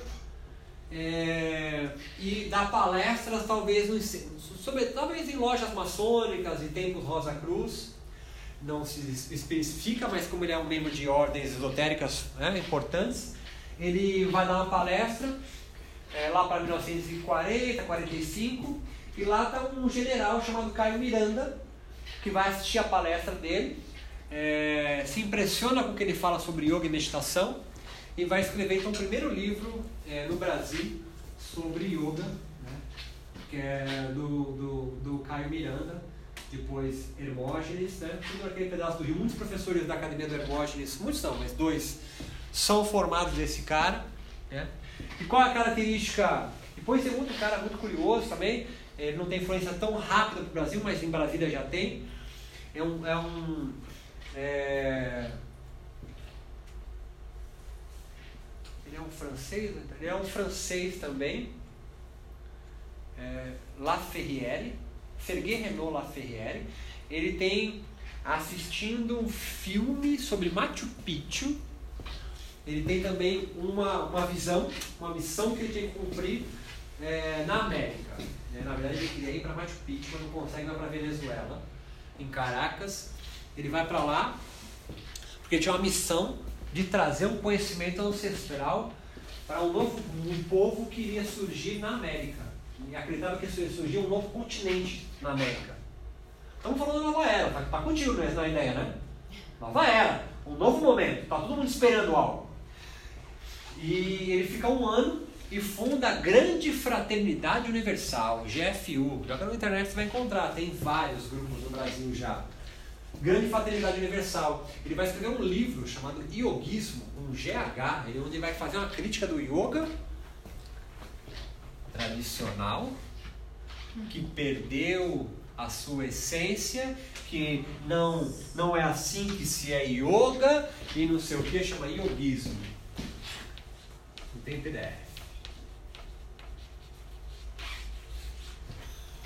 é, e dar palestras, talvez, no, sobre, talvez em lojas maçônicas e templos Rosa Cruz. Não se especifica, mas como ele é um membro de ordens esotéricas né, importantes, ele vai dar uma palestra é, lá para 1940, 45, e lá está um general chamado Caio Miranda, que vai assistir a palestra dele, é, se impressiona com o que ele fala sobre yoga e meditação, e vai escrever então o primeiro livro é, no Brasil sobre yoga, né? que é do, do, do Caio Miranda, depois Hermógenes, né? tudo naquele pedaço do Rio. Muitos professores da Academia do Hermógenes, muitos não, mas dois, são formados desse cara. Né? E qual é a característica? Depois tem outro cara muito curioso também, ele não tem influência tão rápida para o Brasil, mas em Brasília já tem. É um, é um é, ele é um francês, ele é um francês também, é, Laferriere, Sergei Renault Laferriere. Ele tem assistindo um filme sobre Machu Picchu. Ele tem também uma, uma visão, uma missão que ele tem que cumprir é, na América. É, na verdade, ele queria ir para Machu Picchu, mas não consegue ir para Venezuela, em Caracas. Ele vai para lá porque tinha uma missão de trazer um conhecimento ancestral para um novo um povo que iria surgir na América. E acreditava que surgia um novo continente na América. Estamos falando da nova era, está tá contigo né, na ideia, né? Nova era, um novo momento, está todo mundo esperando algo. E ele fica um ano e funda a Grande Fraternidade Universal, GFU. Joga na internet você vai encontrar, tem vários grupos no Brasil já. Grande Fraternidade Universal. Ele vai escrever um livro chamado Yogismo, um GH, onde ele vai fazer uma crítica do yoga tradicional, que perdeu a sua essência, que não, não é assim que se é yoga, e não sei o que, chama yogismo. Não tem PDF.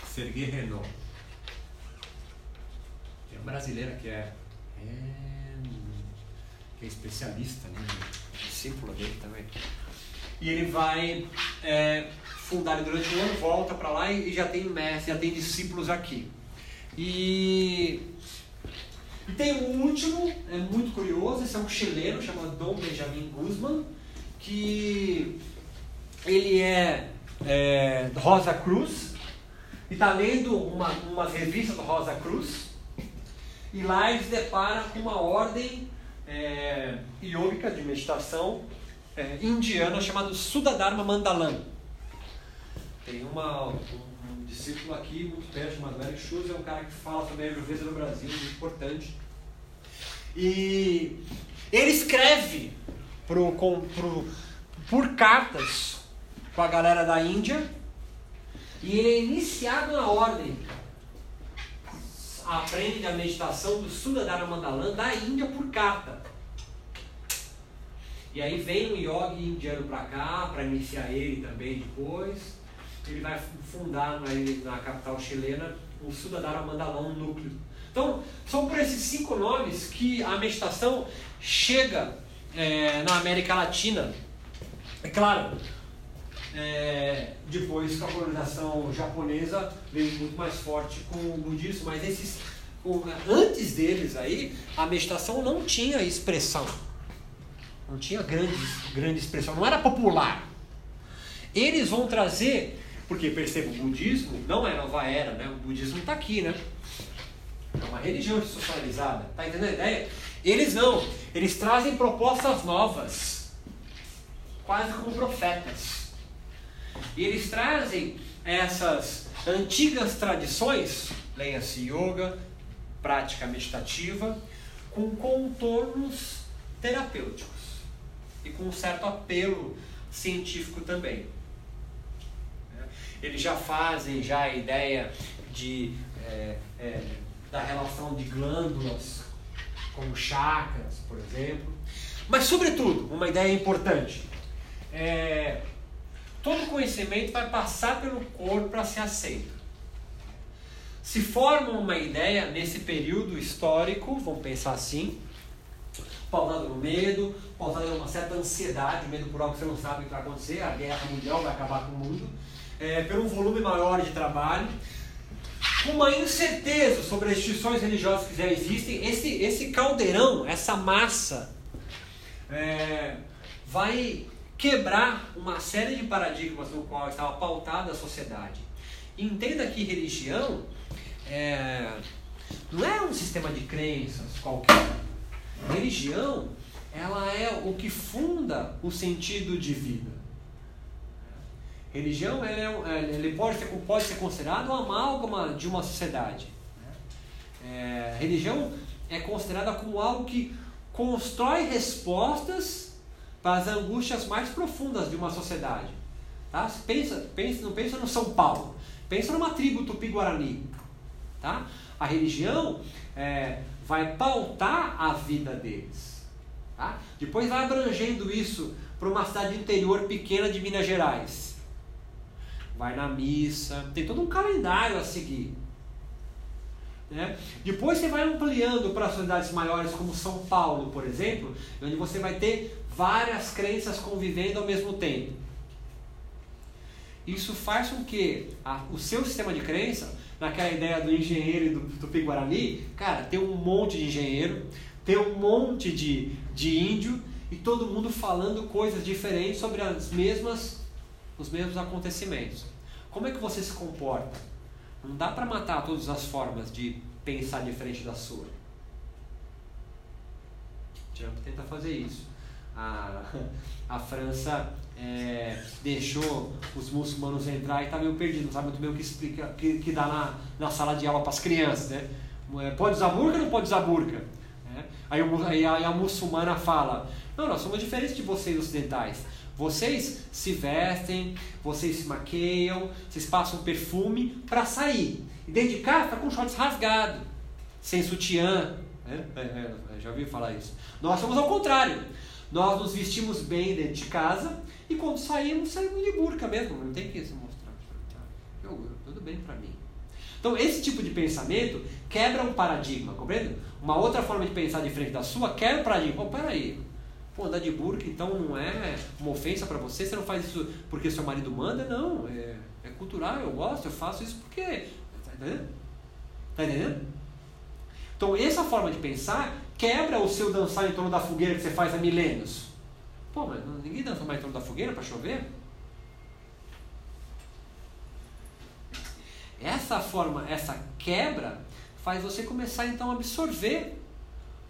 Sergei Renault brasileira que é, é que é especialista, né? discípula dele também. E ele vai é, fundar durante um ano, volta para lá e, já tem mestre, já tem discípulos aqui. E, tem um último, é muito curioso, esse é um chileno chamado Dom Benjamin Guzman, que ele é, é Rosa Cruz e está lendo uma, umas revistas do Rosa Cruz e lá eles deparam com uma ordem é, yogica de meditação é, indiana chamada Sudadharma Mandalam. Tem uma, um, um, discípulo aqui muito perto chamado Eric Schultz, é um cara que fala a Ayurveda no Brasil, muito importante. E ele escreve pro, com, pro, por cartas com a galera da Índia e ele é iniciado na ordem. Aprende a meditação do Sudadhara Mandalam da Índia por carta. E aí vem um yogi indiano para cá, para iniciar ele também depois. Ele vai fundar na, na capital chilena o Sudadhara Mandalam Núcleo. Então, são por esses cinco nomes que a meditação chega é, na América Latina. É claro, é, depois com a colonização japonesa veio muito mais forte com o budismo, mas esses, antes deles aí, a meditação não tinha expressão. Não tinha grande, grande expressão, não era popular. Eles vão trazer, porque perceba, o budismo não é nova era, né? O budismo está aqui, né? É uma religião socializada. Tá entendendo a ideia? Eles não. Eles trazem propostas novas. Quase como profetas. E eles trazem essas antigas tradições, leia-se yoga, prática meditativa, com contornos terapêuticos e com um certo apelo científico também. Eles já fazem já a ideia de é, é, da relação de glândulas como chakras, por exemplo. Mas, sobretudo, uma ideia importante: é, todo conhecimento vai passar pelo corpo para ser aceito. Se forma uma ideia nesse período histórico, vamos pensar assim, pautado no medo, pautado em uma certa ansiedade, medo por algo que você não sabe o que vai acontecer, a guerra mundial vai acabar com o mundo, é, pelo volume maior de trabalho, uma incerteza sobre as instituições religiosas que já existem, esse, esse caldeirão, essa massa, é, vai quebrar uma série de paradigmas no qual estava pautada a sociedade. Entenda que religião é, não é um sistema de crenças qualquer. Religião, ela é o que funda o sentido de vida. Religião ele, é, ele pode, ser, pode ser considerado uma amálgama de uma sociedade. É, religião é considerada como algo que constrói respostas para as angústias mais profundas de uma sociedade. Tá? Pensa, pensa, não pensa no São Paulo, pensa numa tribo tupi-guarani. Tá? A religião é, vai pautar a vida deles. Tá? Depois vai abrangendo isso para uma cidade interior pequena de Minas Gerais vai na missa, tem todo um calendário a seguir. Né? Depois você vai ampliando para cidades maiores como São Paulo, por exemplo, onde você vai ter várias crenças convivendo ao mesmo tempo. Isso faz com que a, o seu sistema de crença, naquela ideia do engenheiro e do, do Piguarani, cara, tem um monte de engenheiro, tem um monte de, de índio e todo mundo falando coisas diferentes sobre as mesmas, os mesmos acontecimentos. Como é que você se comporta? Não dá para matar todas as formas de pensar diferente da sua. Trump tenta fazer isso. A, a França é, deixou os muçulmanos entrar e está meio perdido, não sabe muito bem o que explica, que, que dá na, na sala de aula para as crianças. Né? É, pode usar burca ou não pode usar burca? É? Aí, aí, a, a muçulmana fala: Não, nós somos diferentes de vocês ocidentais. Vocês se vestem, vocês se maqueiam, vocês passam perfume para sair. E dentro de casa está com shorts rasgado, sem sutiã. É, é, é, já ouviu falar isso? Nós somos ao contrário. Nós nos vestimos bem dentro de casa e quando saímos, saímos de burca mesmo. Não tem que se mostrar. Eu, tudo bem para mim. Então, esse tipo de pensamento quebra um paradigma, compreende? Uma outra forma de pensar diferente da sua quebra o paradigma. Pô, peraí, Pô, andar de burca então não é uma ofensa para você? Você não faz isso porque seu marido manda? Não, é, é cultural, eu gosto, eu faço isso porque. Tá entendendo? Tá entendendo? Então, essa forma de pensar quebra o seu dançar em torno da fogueira que você faz há milênios. Pô, mas ninguém dança mais em torno da fogueira para chover? Essa forma, essa quebra faz você começar então a absorver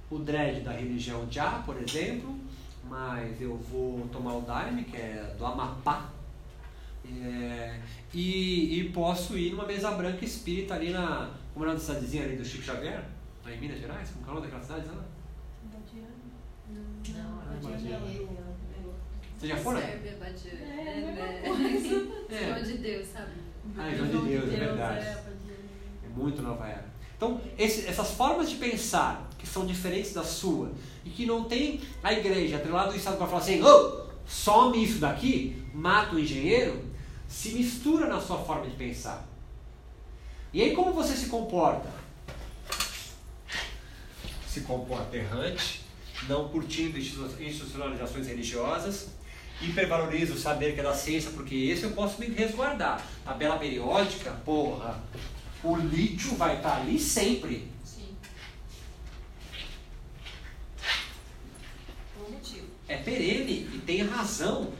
o dread da religião Já, por exemplo, mas eu vou tomar o Daime, que é do Amapá, é, e, e, posso ir numa mesa branca espírita ali na. Como é nome da cidadezinha ali do Chico Xavier? Lá em Minas Gerais? Como é o nome daquela cidade lá? Não, não, Você já foram? Sérvia, Badiana. É, é, João <laughs> de Deus, sabe? Ah, é João de Deus, é verdade. É muito nova era. Então, esse, essas formas de pensar que são diferentes da sua e que não tem a igreja atrelado do Estado para falar assim, oh, some isso daqui, mata o engenheiro, se mistura na sua forma de pensar. E aí como você se comporta? Se comporta errante, não curtindo institucionalizações religiosas, hipervaloriza o saber que é da ciência, porque esse eu posso me resguardar. Tabela periódica, porra, o lítio vai estar ali sempre. Sim. Um. É perene e tem razão.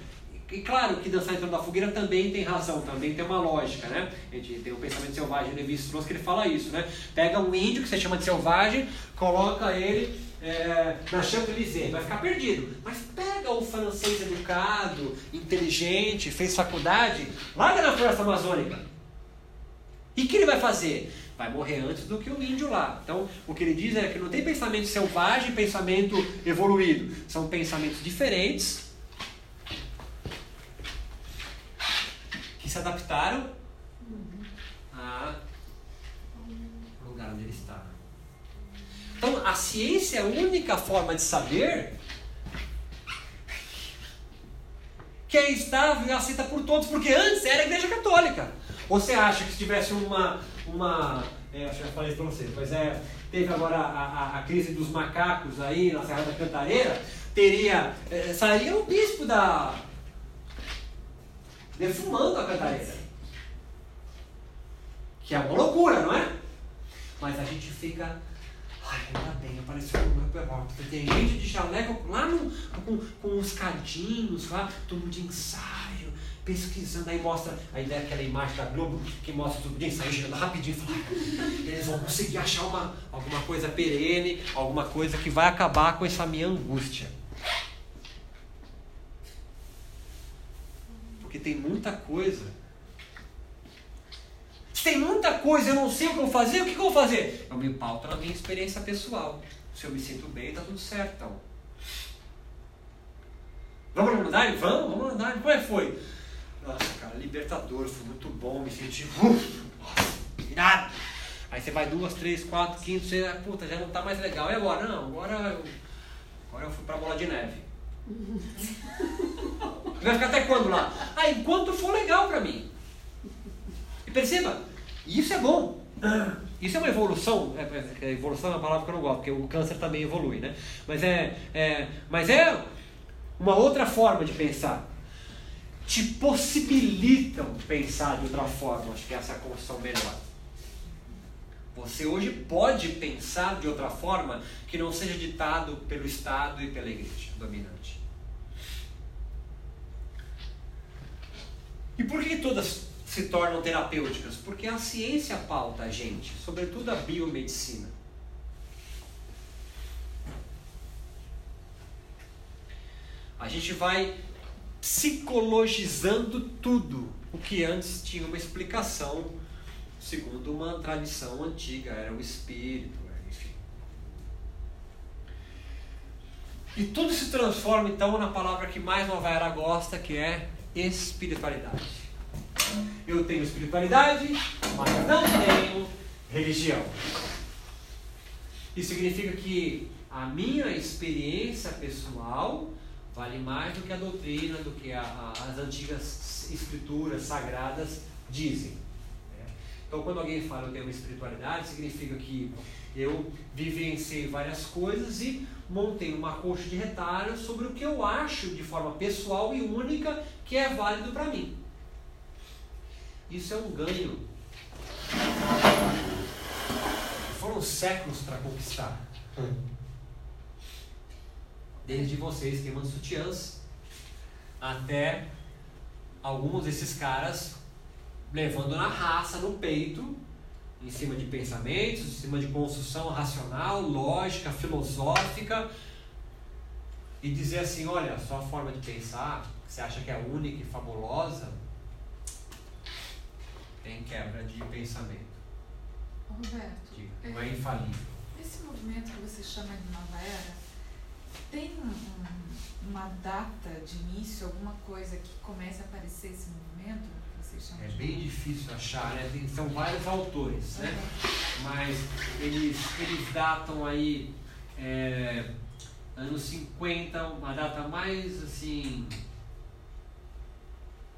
E claro que dançar em torno da fogueira também tem razão, também tem uma lógica, né? A gente tem o pensamento selvagem do Levi Strauss que ele fala isso, né? Pega um índio que você chama de selvagem, coloca ele é, na Champs-Élysées, vai ficar perdido. Mas pega o francês educado, inteligente, fez faculdade, larga na floresta amazônica. O que ele vai fazer? Vai morrer antes do que o índio lá. Então, o que ele diz é que não tem pensamento selvagem e pensamento evoluído. São pensamentos diferentes se adaptaram ao lugar onde ele está. Então, a ciência é a única forma de saber que é estável e aceita por todos, porque antes era a Igreja Católica. Você acha que se tivesse uma. uma é, acho que já falei isso para vocês, mas é, teve agora a, a, a, crise dos macacos aí na Serra da Cantareira, teria. É, sairia o bispo da, defumando a cantareira. Que é uma loucura, não é? Mas a gente fica. Ai, ainda bem, apareceu um grupo Tem gente de jaleco lá no, com, com os cadinhos lá, tudo de ensaio, pesquisando. Aí mostra, aí dá aquela imagem da Globo que mostra tudo de ensaio girando rapidinho. Fala, eles vão conseguir achar uma, alguma coisa perene, alguma coisa que vai acabar com essa minha angústia. Porque tem muita coisa. Se tem muita coisa, eu não sei o que vou fazer, o que eu vou fazer? Eu me pauto na minha experiência pessoal. Se eu me sinto bem, tá tudo certo. Então. Vamos Unidade? Vamos, vamos Unidade. Como é que foi? Nossa, cara, libertador, foi muito bom, me senti. <laughs> Irado. Aí você vai duas, três, quatro, quinto, você, puta, já não tá mais legal. E agora? Não, agora eu, agora eu fui pra bola de neve. <laughs> Vai ficar até quando lá? Ah, enquanto for legal para mim. E perceba, isso é bom. Isso é uma evolução. É, é, é, evolução é uma palavra que eu não gosto, porque o câncer também evolui, né? Mas é, é, mas é uma outra forma de pensar. Te possibilitam pensar de outra forma. Acho que essa é a construção melhor. Você hoje pode pensar de outra forma que não seja ditado pelo Estado e pela igreja dominante. E por que todas se tornam terapêuticas? Porque a ciência pauta a gente, sobretudo a biomedicina. A gente vai psicologizando tudo, o que antes tinha uma explicação, segundo uma tradição antiga, era o espírito, enfim. E tudo se transforma então na palavra que mais Nova Era gosta, que é espiritualidade. Eu tenho espiritualidade, mas não tenho religião. Isso significa que a minha experiência pessoal vale mais do que a doutrina, do que a, a, as antigas escrituras sagradas dizem. Né? Então, quando alguém fala eu tenho uma espiritualidade, significa que eu vivenciei várias coisas e montei uma coxa de retalho sobre o que eu acho de forma pessoal e única que é válido para mim. Isso é um ganho. Foram séculos para conquistar. Desde vocês queimando sutiãs até alguns desses caras levando na raça, no peito, em cima de pensamentos, em cima de construção racional, lógica, filosófica, e dizer assim, olha, sua forma de pensar, que você acha que é única e fabulosa, tem quebra de pensamento. Roberto, Diga, não é infalível. esse movimento que você chama de nova era, tem um- um- uma data de início, alguma coisa que comece a aparecer esse movimento? É bem difícil achar, né? Tem- são vários autores, né? Mas eles, eles datam aí é, anos 50, uma data mais assim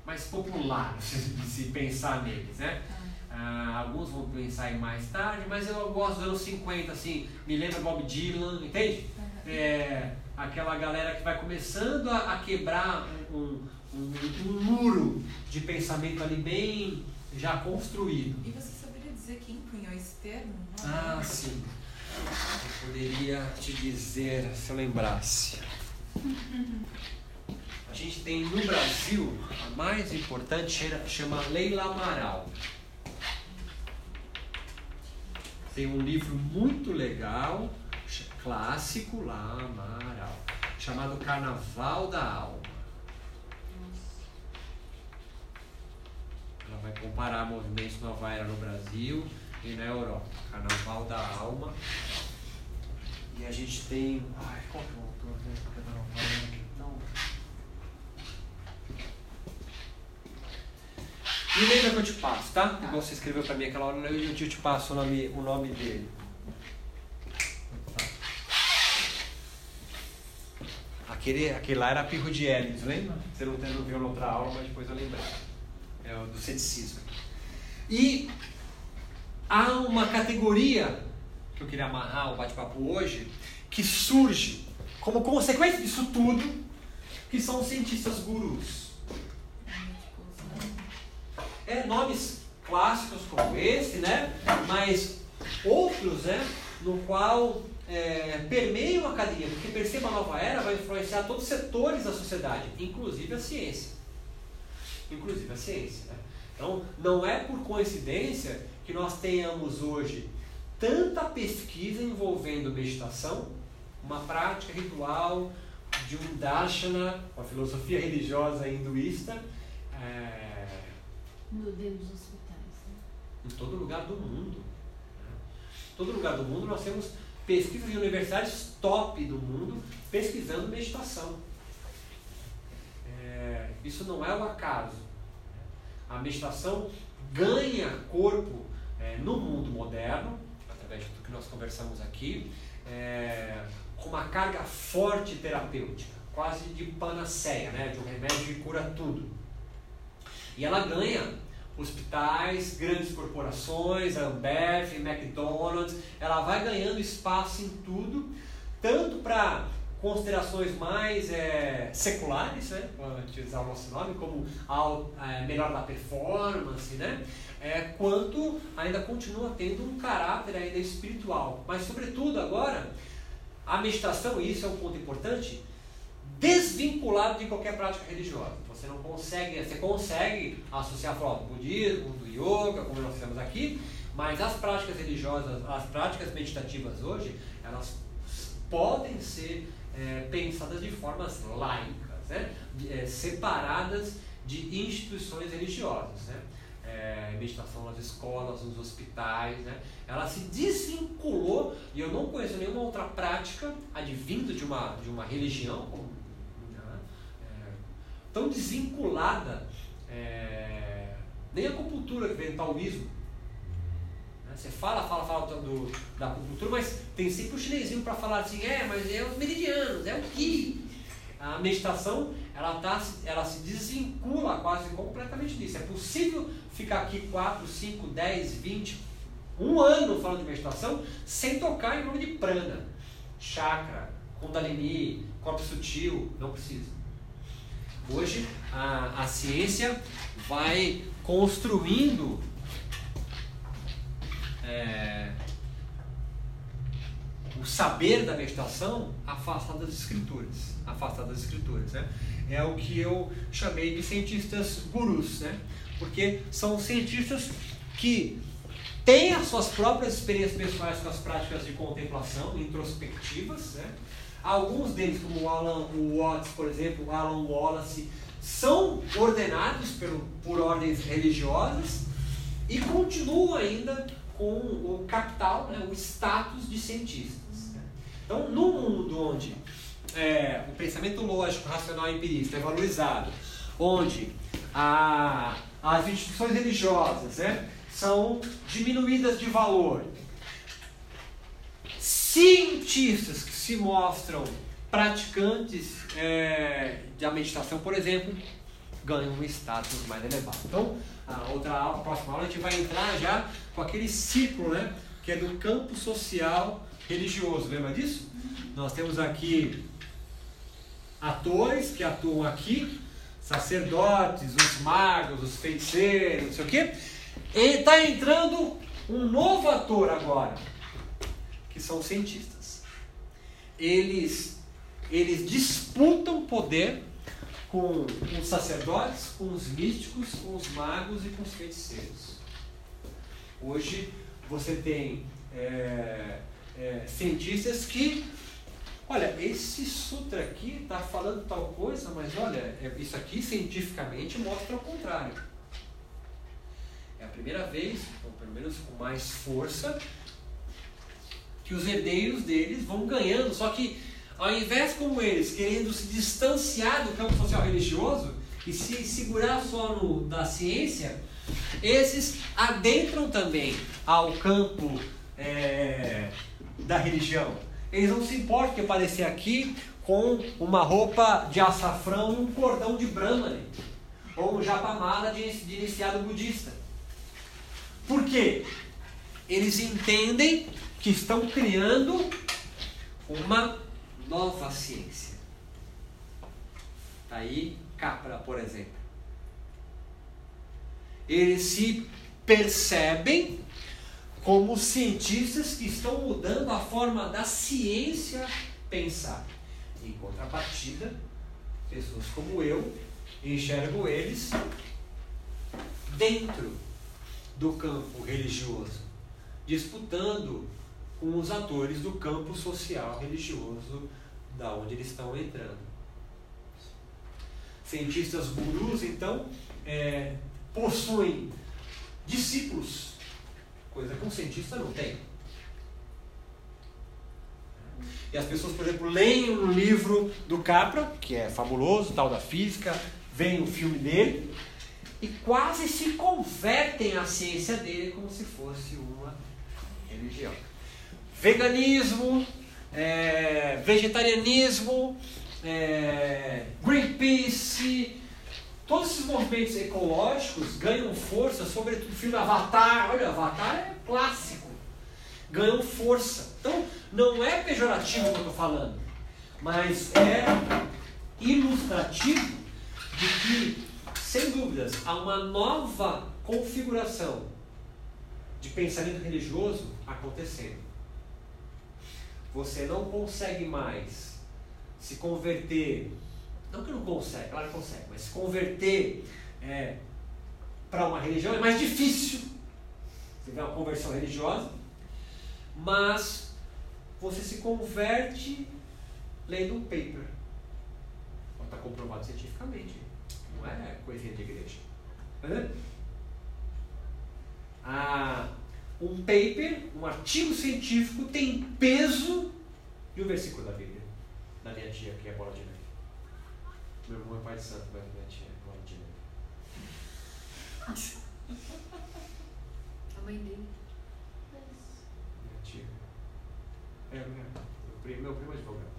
mais popular <laughs> se, se pensar neles, né? Ah, alguns vão pensar em mais tarde, mas eu gosto dos anos 50, assim, me lembra Bob Dylan, entende? É, aquela galera que vai começando a, a quebrar um, um, um muro de pensamento ali bem já construído. E você saberia dizer quem cunhou esse termo? Ah, sim. Eu poderia te dizer se eu lembrasse. A gente tem no Brasil, a mais importante chama- Leila Amaral. Tem um livro muito legal, clássico lá, Amaral, chamado Carnaval da Alma. Ela vai comparar movimentos Nova Era no Brasil e na Europa. Carnaval da Alma. E a gente tem. Ai, qual que é o autor né? Falando aqui? Não. Me lembra que eu te passo, tá? Igual você escreveu pra mim aquela hora, eu te passo o nome, o nome dele. Aquele, aquele lá era Pirro de Ellis, lembra? Você não, não viu na outra aula, mas depois eu lembrei. É o do ceticismo. E há uma categoria que eu queria amarrar o bate-papo hoje, que surge como consequência disso tudo, que são os cientistas gurus. É, nomes clássicos como esse, né? Mas outros, né? No qual é, permeiam a academia, porque perceba a nova era vai influenciar todos os setores da sociedade, inclusive a ciência. Inclusive a ciência. Né? Então, não é por coincidência que nós tenhamos hoje tanta pesquisa envolvendo meditação, uma prática ritual de um darshana, uma filosofia religiosa hinduísta, é, No dentro dos hospitais. Né? em todo lugar do mundo. né? Em todo lugar do mundo nós temos pesquisas de universidades top do mundo pesquisando meditação. É, isso não é o acaso. A meditação ganha corpo é, no mundo moderno, através do que nós conversamos aqui, é, com uma carga forte terapêutica, quase de panaceia, né, de um remédio que cura tudo. E ela ganha hospitais, grandes corporações, a Ambev, McDonald's, ela vai ganhando espaço em tudo, tanto para considerações mais é, seculares, né, para utilizar o nosso nome, como ao, é, melhor da performance, né, é, quanto ainda continua tendo um caráter ainda espiritual. Mas, sobretudo, agora, a meditação, isso é um ponto importante, desvinculado de qualquer prática religiosa. Você não consegue, você consegue associar falar, do budismo, do yoga, como nós fizemos aqui, mas as práticas religiosas, as práticas meditativas hoje, elas podem ser é, pensadas de formas laicas, né? É, separadas de instituições religiosas. Né? É, meditação nas escolas, nos hospitais, né? ela se desvinculou e eu não conheço nenhuma outra prática advinda de uma, de uma religião como, tão desvinculada, é, nem a acupuntura que vem do taoísmo. Né? Você fala, fala, fala do, da acupuntura, mas tem sempre o chinesinho para falar assim, é, mas é os meridianos, é o que. A meditação, ela, tá, ela se desvincula quase completamente disso. É possível ficar aqui 4, 5, 10, 20, um ano falando de meditação sem tocar em nome de prana, chakra, kundalini, corpo sutil, não precisa. Hoje a, a ciência vai construindo é, o saber da meditação afastado das escrituras, afastado das escrituras, né? É o que eu chamei de cientistas gurus, né? Porque são cientistas que tem as suas próprias experiências pessoais com as práticas de contemplação, introspectivas. Né? Alguns deles, como o Alan Watts, por exemplo, o Alan Wallace, são ordenados pelo, por ordens religiosas e continuam ainda com o capital, né, o status de cientistas. Então, num mundo onde é, o pensamento lógico, racional e empirista é valorizado, onde a, as instituições religiosas né, são diminuídas de valor, cientistas que se mostram praticantes é, da meditação, por exemplo, ganham um status mais elevado. Então, a outra aula, a próxima aula, a gente vai entrar já com aquele ciclo, né, que é do campo social religioso. Lembra disso? Nós temos aqui atores que atuam aqui, sacerdotes, os magos, os feiticeiros, não sei o quê. E está entrando um novo ator agora, que são os cientistas. Eles, eles disputam poder com, os sacerdotes, com os místicos, com os magos e com os feiticeiros. Hoje você tem é, é, cientistas que Olha, esse sutra aqui está falando tal coisa, mas olha, é, isso aqui cientificamente mostra o contrário. É a primeira vez, ou pelo menos com mais força, que os herdeiros deles vão ganhando. Só que, ao invés como eles, querendo se distanciar do campo social religioso e se segurar só no da ciência, esses adentram também ao campo é, da religião eles não se importam de aparecer aqui com uma roupa de açafrão e um cordão de brahmane, ou um japamala de iniciado budista. Por quê? Eles entendem que estão criando uma nova ciência. Tá aí Capra, por exemplo. Eles se percebem como cientistas que estão mudando a forma da ciência pensar. Em contrapartida, pessoas como eu enxergo eles dentro do campo religioso, disputando com os atores do campo social religioso da onde eles estão entrando. Cientistas gurus, então, é, possuem discípulos Coisa que um cientista não tem. E as pessoas, por exemplo, leem um livro do Capra, que é fabuloso, tal da física, vem o filme dele, e quase se convertem à ciência dele como se fosse uma religião. Veganismo, é, vegetarianismo, é, Greenpeace, Todos esses movimentos ecológicos ganham força, sobretudo o filme Avatar. Olha, Avatar é clássico. Ganham força. Então, não é pejorativo o que eu estou falando, mas é ilustrativo de que, sem dúvidas, há uma nova configuração de pensamento religioso acontecendo. Você não consegue mais se converter não que não consegue, claro que consegue, mas se converter é, para uma religião é mais difícil. Você vê uma conversão religiosa, mas você se converte lendo um paper. Está comprovado cientificamente. Não é coisinha de igreja. Ah, um paper, um artigo científico tem peso de um versículo da Bíblia. Da minha tia, que é bola de neve. Meu irmão é pai de santo, mas minha tia é mãe de <laughs> A mãe dele. Minha tia. É, minha, meu primo, meu primo é advogado.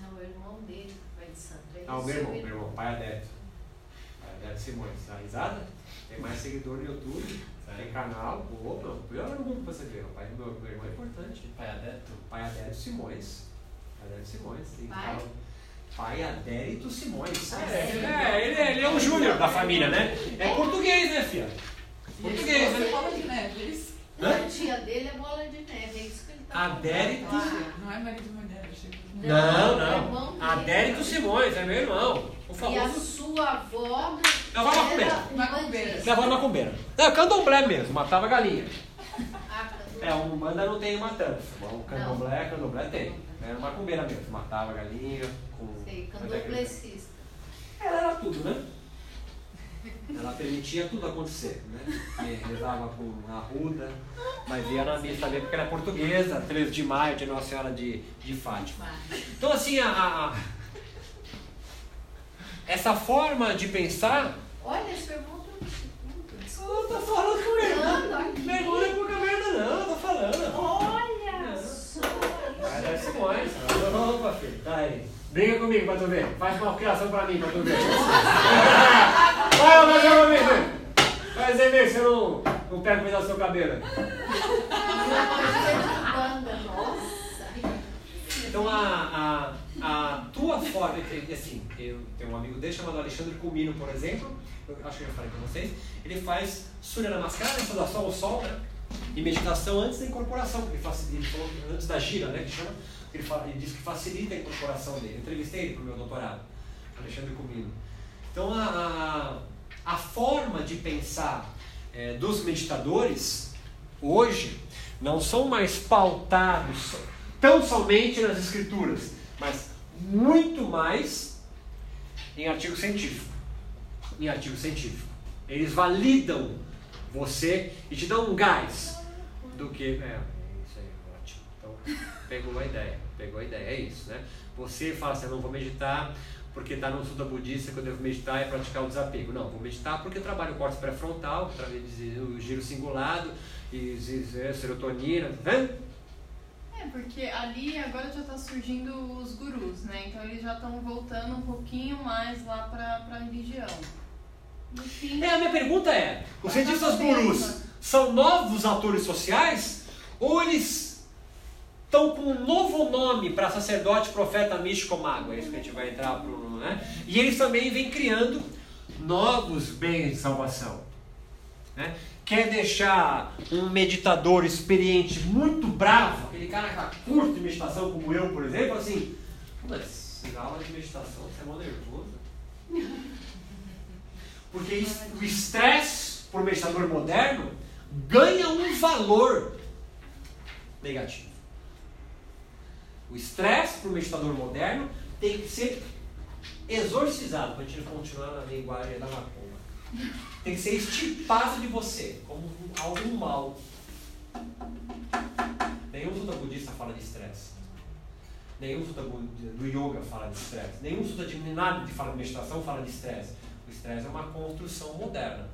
Não, o irmão dele, pai de santo. É ah, o meu irmão, meu irmão, pai adepto. Pai adepto Simões. Tá risada? Tem mais seguidor no YouTube, tem canal. Opa, o pior mundo pra você ver. O pai do meu, meu irmão é importante. Pai adepto? Pai adepto Simões. Pai adepto Simões. Tem pai? Canal, pai Adérito Simões. Ah, é, sim. é, ele, é- ele é o júnior da família, né? É português, né, filha? Português, Você né? de neve, é isso? Hã? A tia dele é bola de neve, é isso que ele tá Adérito falando. Ah, Não é marido de mulher, eu achei que... Não, é irmão não. dele. Adérito Simões, é meu irmão. O E a famoso. sua avó Minha avó macumbeira. uma Macumbeira. diz. Minha avó é macumbeira. Não, é candomblé mesmo, matava galinha. É, um banda não tem matança. O candomblé, candomblé tem. Era macumbeira mesmo, matava galinha com. Sei, candomblessista. Ela era tudo, né? Ela permitia tudo acontecer, né? E rezava com arruda, mas ia na missa também porque era portuguesa, 13 de maio, de Nossa Senhora de, de Fátima. Então, assim, a, a, essa forma de pensar. Olha, irmão eu tô falando com ele. Mergulho é pouca merda, não, eu tô falando. Olha dar Simões. Opa, filho, tá aí. Briga comigo pra tu ver. Faz uma criação pra mim pra tu ver. Vai, fazer comigo. Faz aí mesmo, você não, não pega o do seu cabelo. Então a, a, a tua forma, assim, eu tenho um amigo dele chamado Alexandre Comino, por exemplo, eu acho que eu já falei com vocês, ele faz Surya Namaskara, saudação ao sol, né? E meditação antes da incorporação, ele, facilita, ele falou antes da gira, né? Que chama, ele, fala, ele diz que facilita a incorporação dele. Eu entrevistei ele para o meu doutorado, Alexandre Comino. Então a, a, a forma de pensar é, dos meditadores hoje não são mais pautados tão somente nas escrituras, mas muito mais em artigo científico. Em artigo científico. Eles validam você e te dão um gás do que. É, isso aí, ótimo. Então, pegou a ideia. Pegou a ideia, é isso, né? Você fala assim, eu não vou meditar porque está no Suda Budista que eu devo meditar e praticar o desapego. Não, vou meditar porque eu trabalho o córtex pré-frontal, o giro cingulado, e, e serotonina, vendo? É, porque ali agora já está surgindo os gurus, né? Então eles já estão voltando um pouquinho mais lá para a religião. Fim, é, a minha pergunta é: os cientistas gurus são novos atores sociais ou eles estão com um novo nome para sacerdote, profeta, místico, mago? É isso que a gente vai entrar pro, né? E eles também vêm criando novos bens de salvação. Né? quer deixar um meditador experiente muito bravo, aquele cara que curte de meditação como eu, por exemplo, assim, mas aula de meditação você é mó nervoso. <laughs> Porque o estresse por meditador moderno ganha um valor negativo. O estresse para o meditador moderno tem que ser exorcizado, para a gente continuar na linguagem da macumba tem que ser estipado de você como algo mal. Nenhum sutra budista fala de estresse. Nenhum sutra do yoga fala de estresse. Nenhum sutra de nada de fala de meditação fala de estresse. O estresse é uma construção moderna.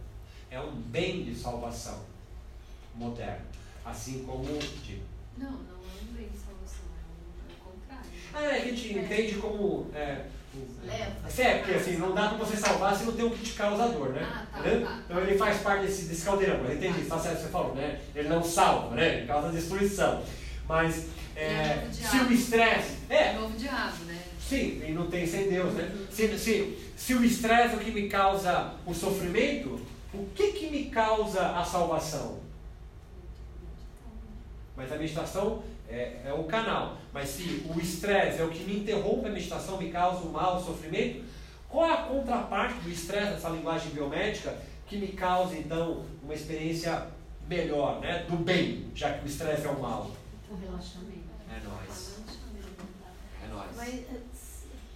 É um bem de salvação moderno. Assim como. Digo. Não, não é um bem de salvação, é, o contrário. Ah, é que a gente entende como. É, é, porque assim, não dá pra você salvar se não tem um que te causa dor, né? Ah, tá, tá. Então ele faz parte desse, desse caldeirão, eu entendi, tá certo você falou, né? Ele não salva, né? Ele causa destruição. Mas é, é se o estresse. É, é novo diabo, né? Sim, e não tem sem Deus, né? Se, se, se o estresse é o que me causa o sofrimento, o que, que me causa a salvação? Mas a meditação é, é o canal. Mas se o estresse é o que me interrompe a meditação, me causa o mal, o sofrimento, qual é a contraparte do estresse, dessa linguagem biomédica, que me causa então uma experiência melhor, né? do bem, já que o estresse é o mal? O relaxamento. É nóis. É nóis. Mas eh,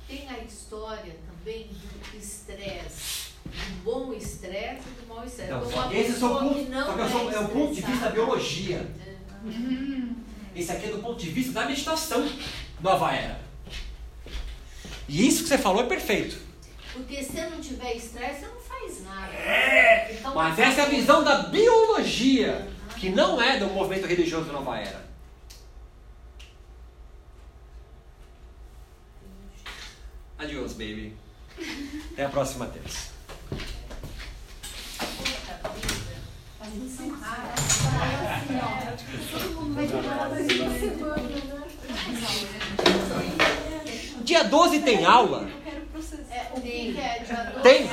tem a história também do estresse, do bom estresse e do mau estresse. Então, só esse é o ponto, só que é, é o ponto de vista da biologia. É. Uhum. Esse aqui é do ponto de vista da meditação nova era. E isso que você falou é perfeito. Porque se não tiver estresse, você não faz nada. É, então, mas essa é a visão da biologia, que não é do movimento religioso da nova era. Adiós, baby. Até a próxima terça. Dia 12 tem aula? Tem. Tem?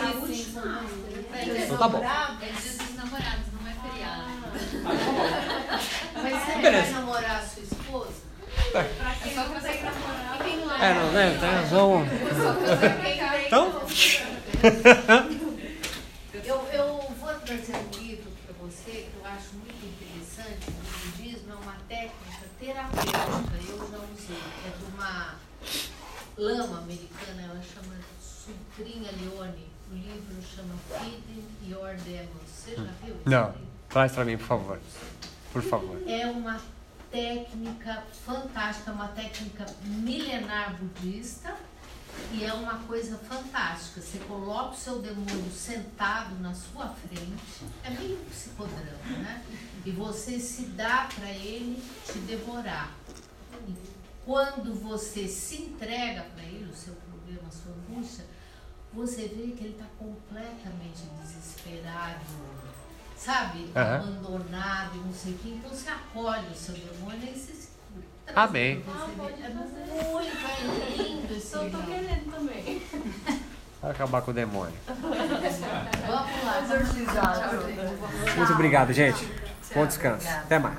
Então tá bom. É dia dos namorados, não é feriado. Mas você vai namorar a sua esposa? É só consegue namorar. É, não, né? Tem razão. Então. <laughs> Eu, eu vou trazer um livro para você que eu acho muito interessante, do budismo exorcismo é uma técnica terapêutica, eu já usei. É de uma lama americana, ela chama Sutrinha Leone. O livro chama Feeding Your Demons. Você já viu? Não. Traz pra mim, por favor. Por favor. É uma técnica fantástica, uma técnica milenar budista e é uma coisa fantástica. Você coloca o seu demônio sentado na sua frente, é meio psicodrama, né? E você se dá para ele te devorar. E quando você se entrega para ele, o seu problema, a sua angústia, você vê que ele está completamente desesperado, sabe? Aham. Abandonado e não sei o quê. Então você acolhe o seu demônio e você se Amém. Ah, É muito é lindo esse Então, tô livro. querendo também. Vai acabar com o demônio. Vamos lá. Exorcizar. Muito obrigado, gente. Bom descanso. Até mais.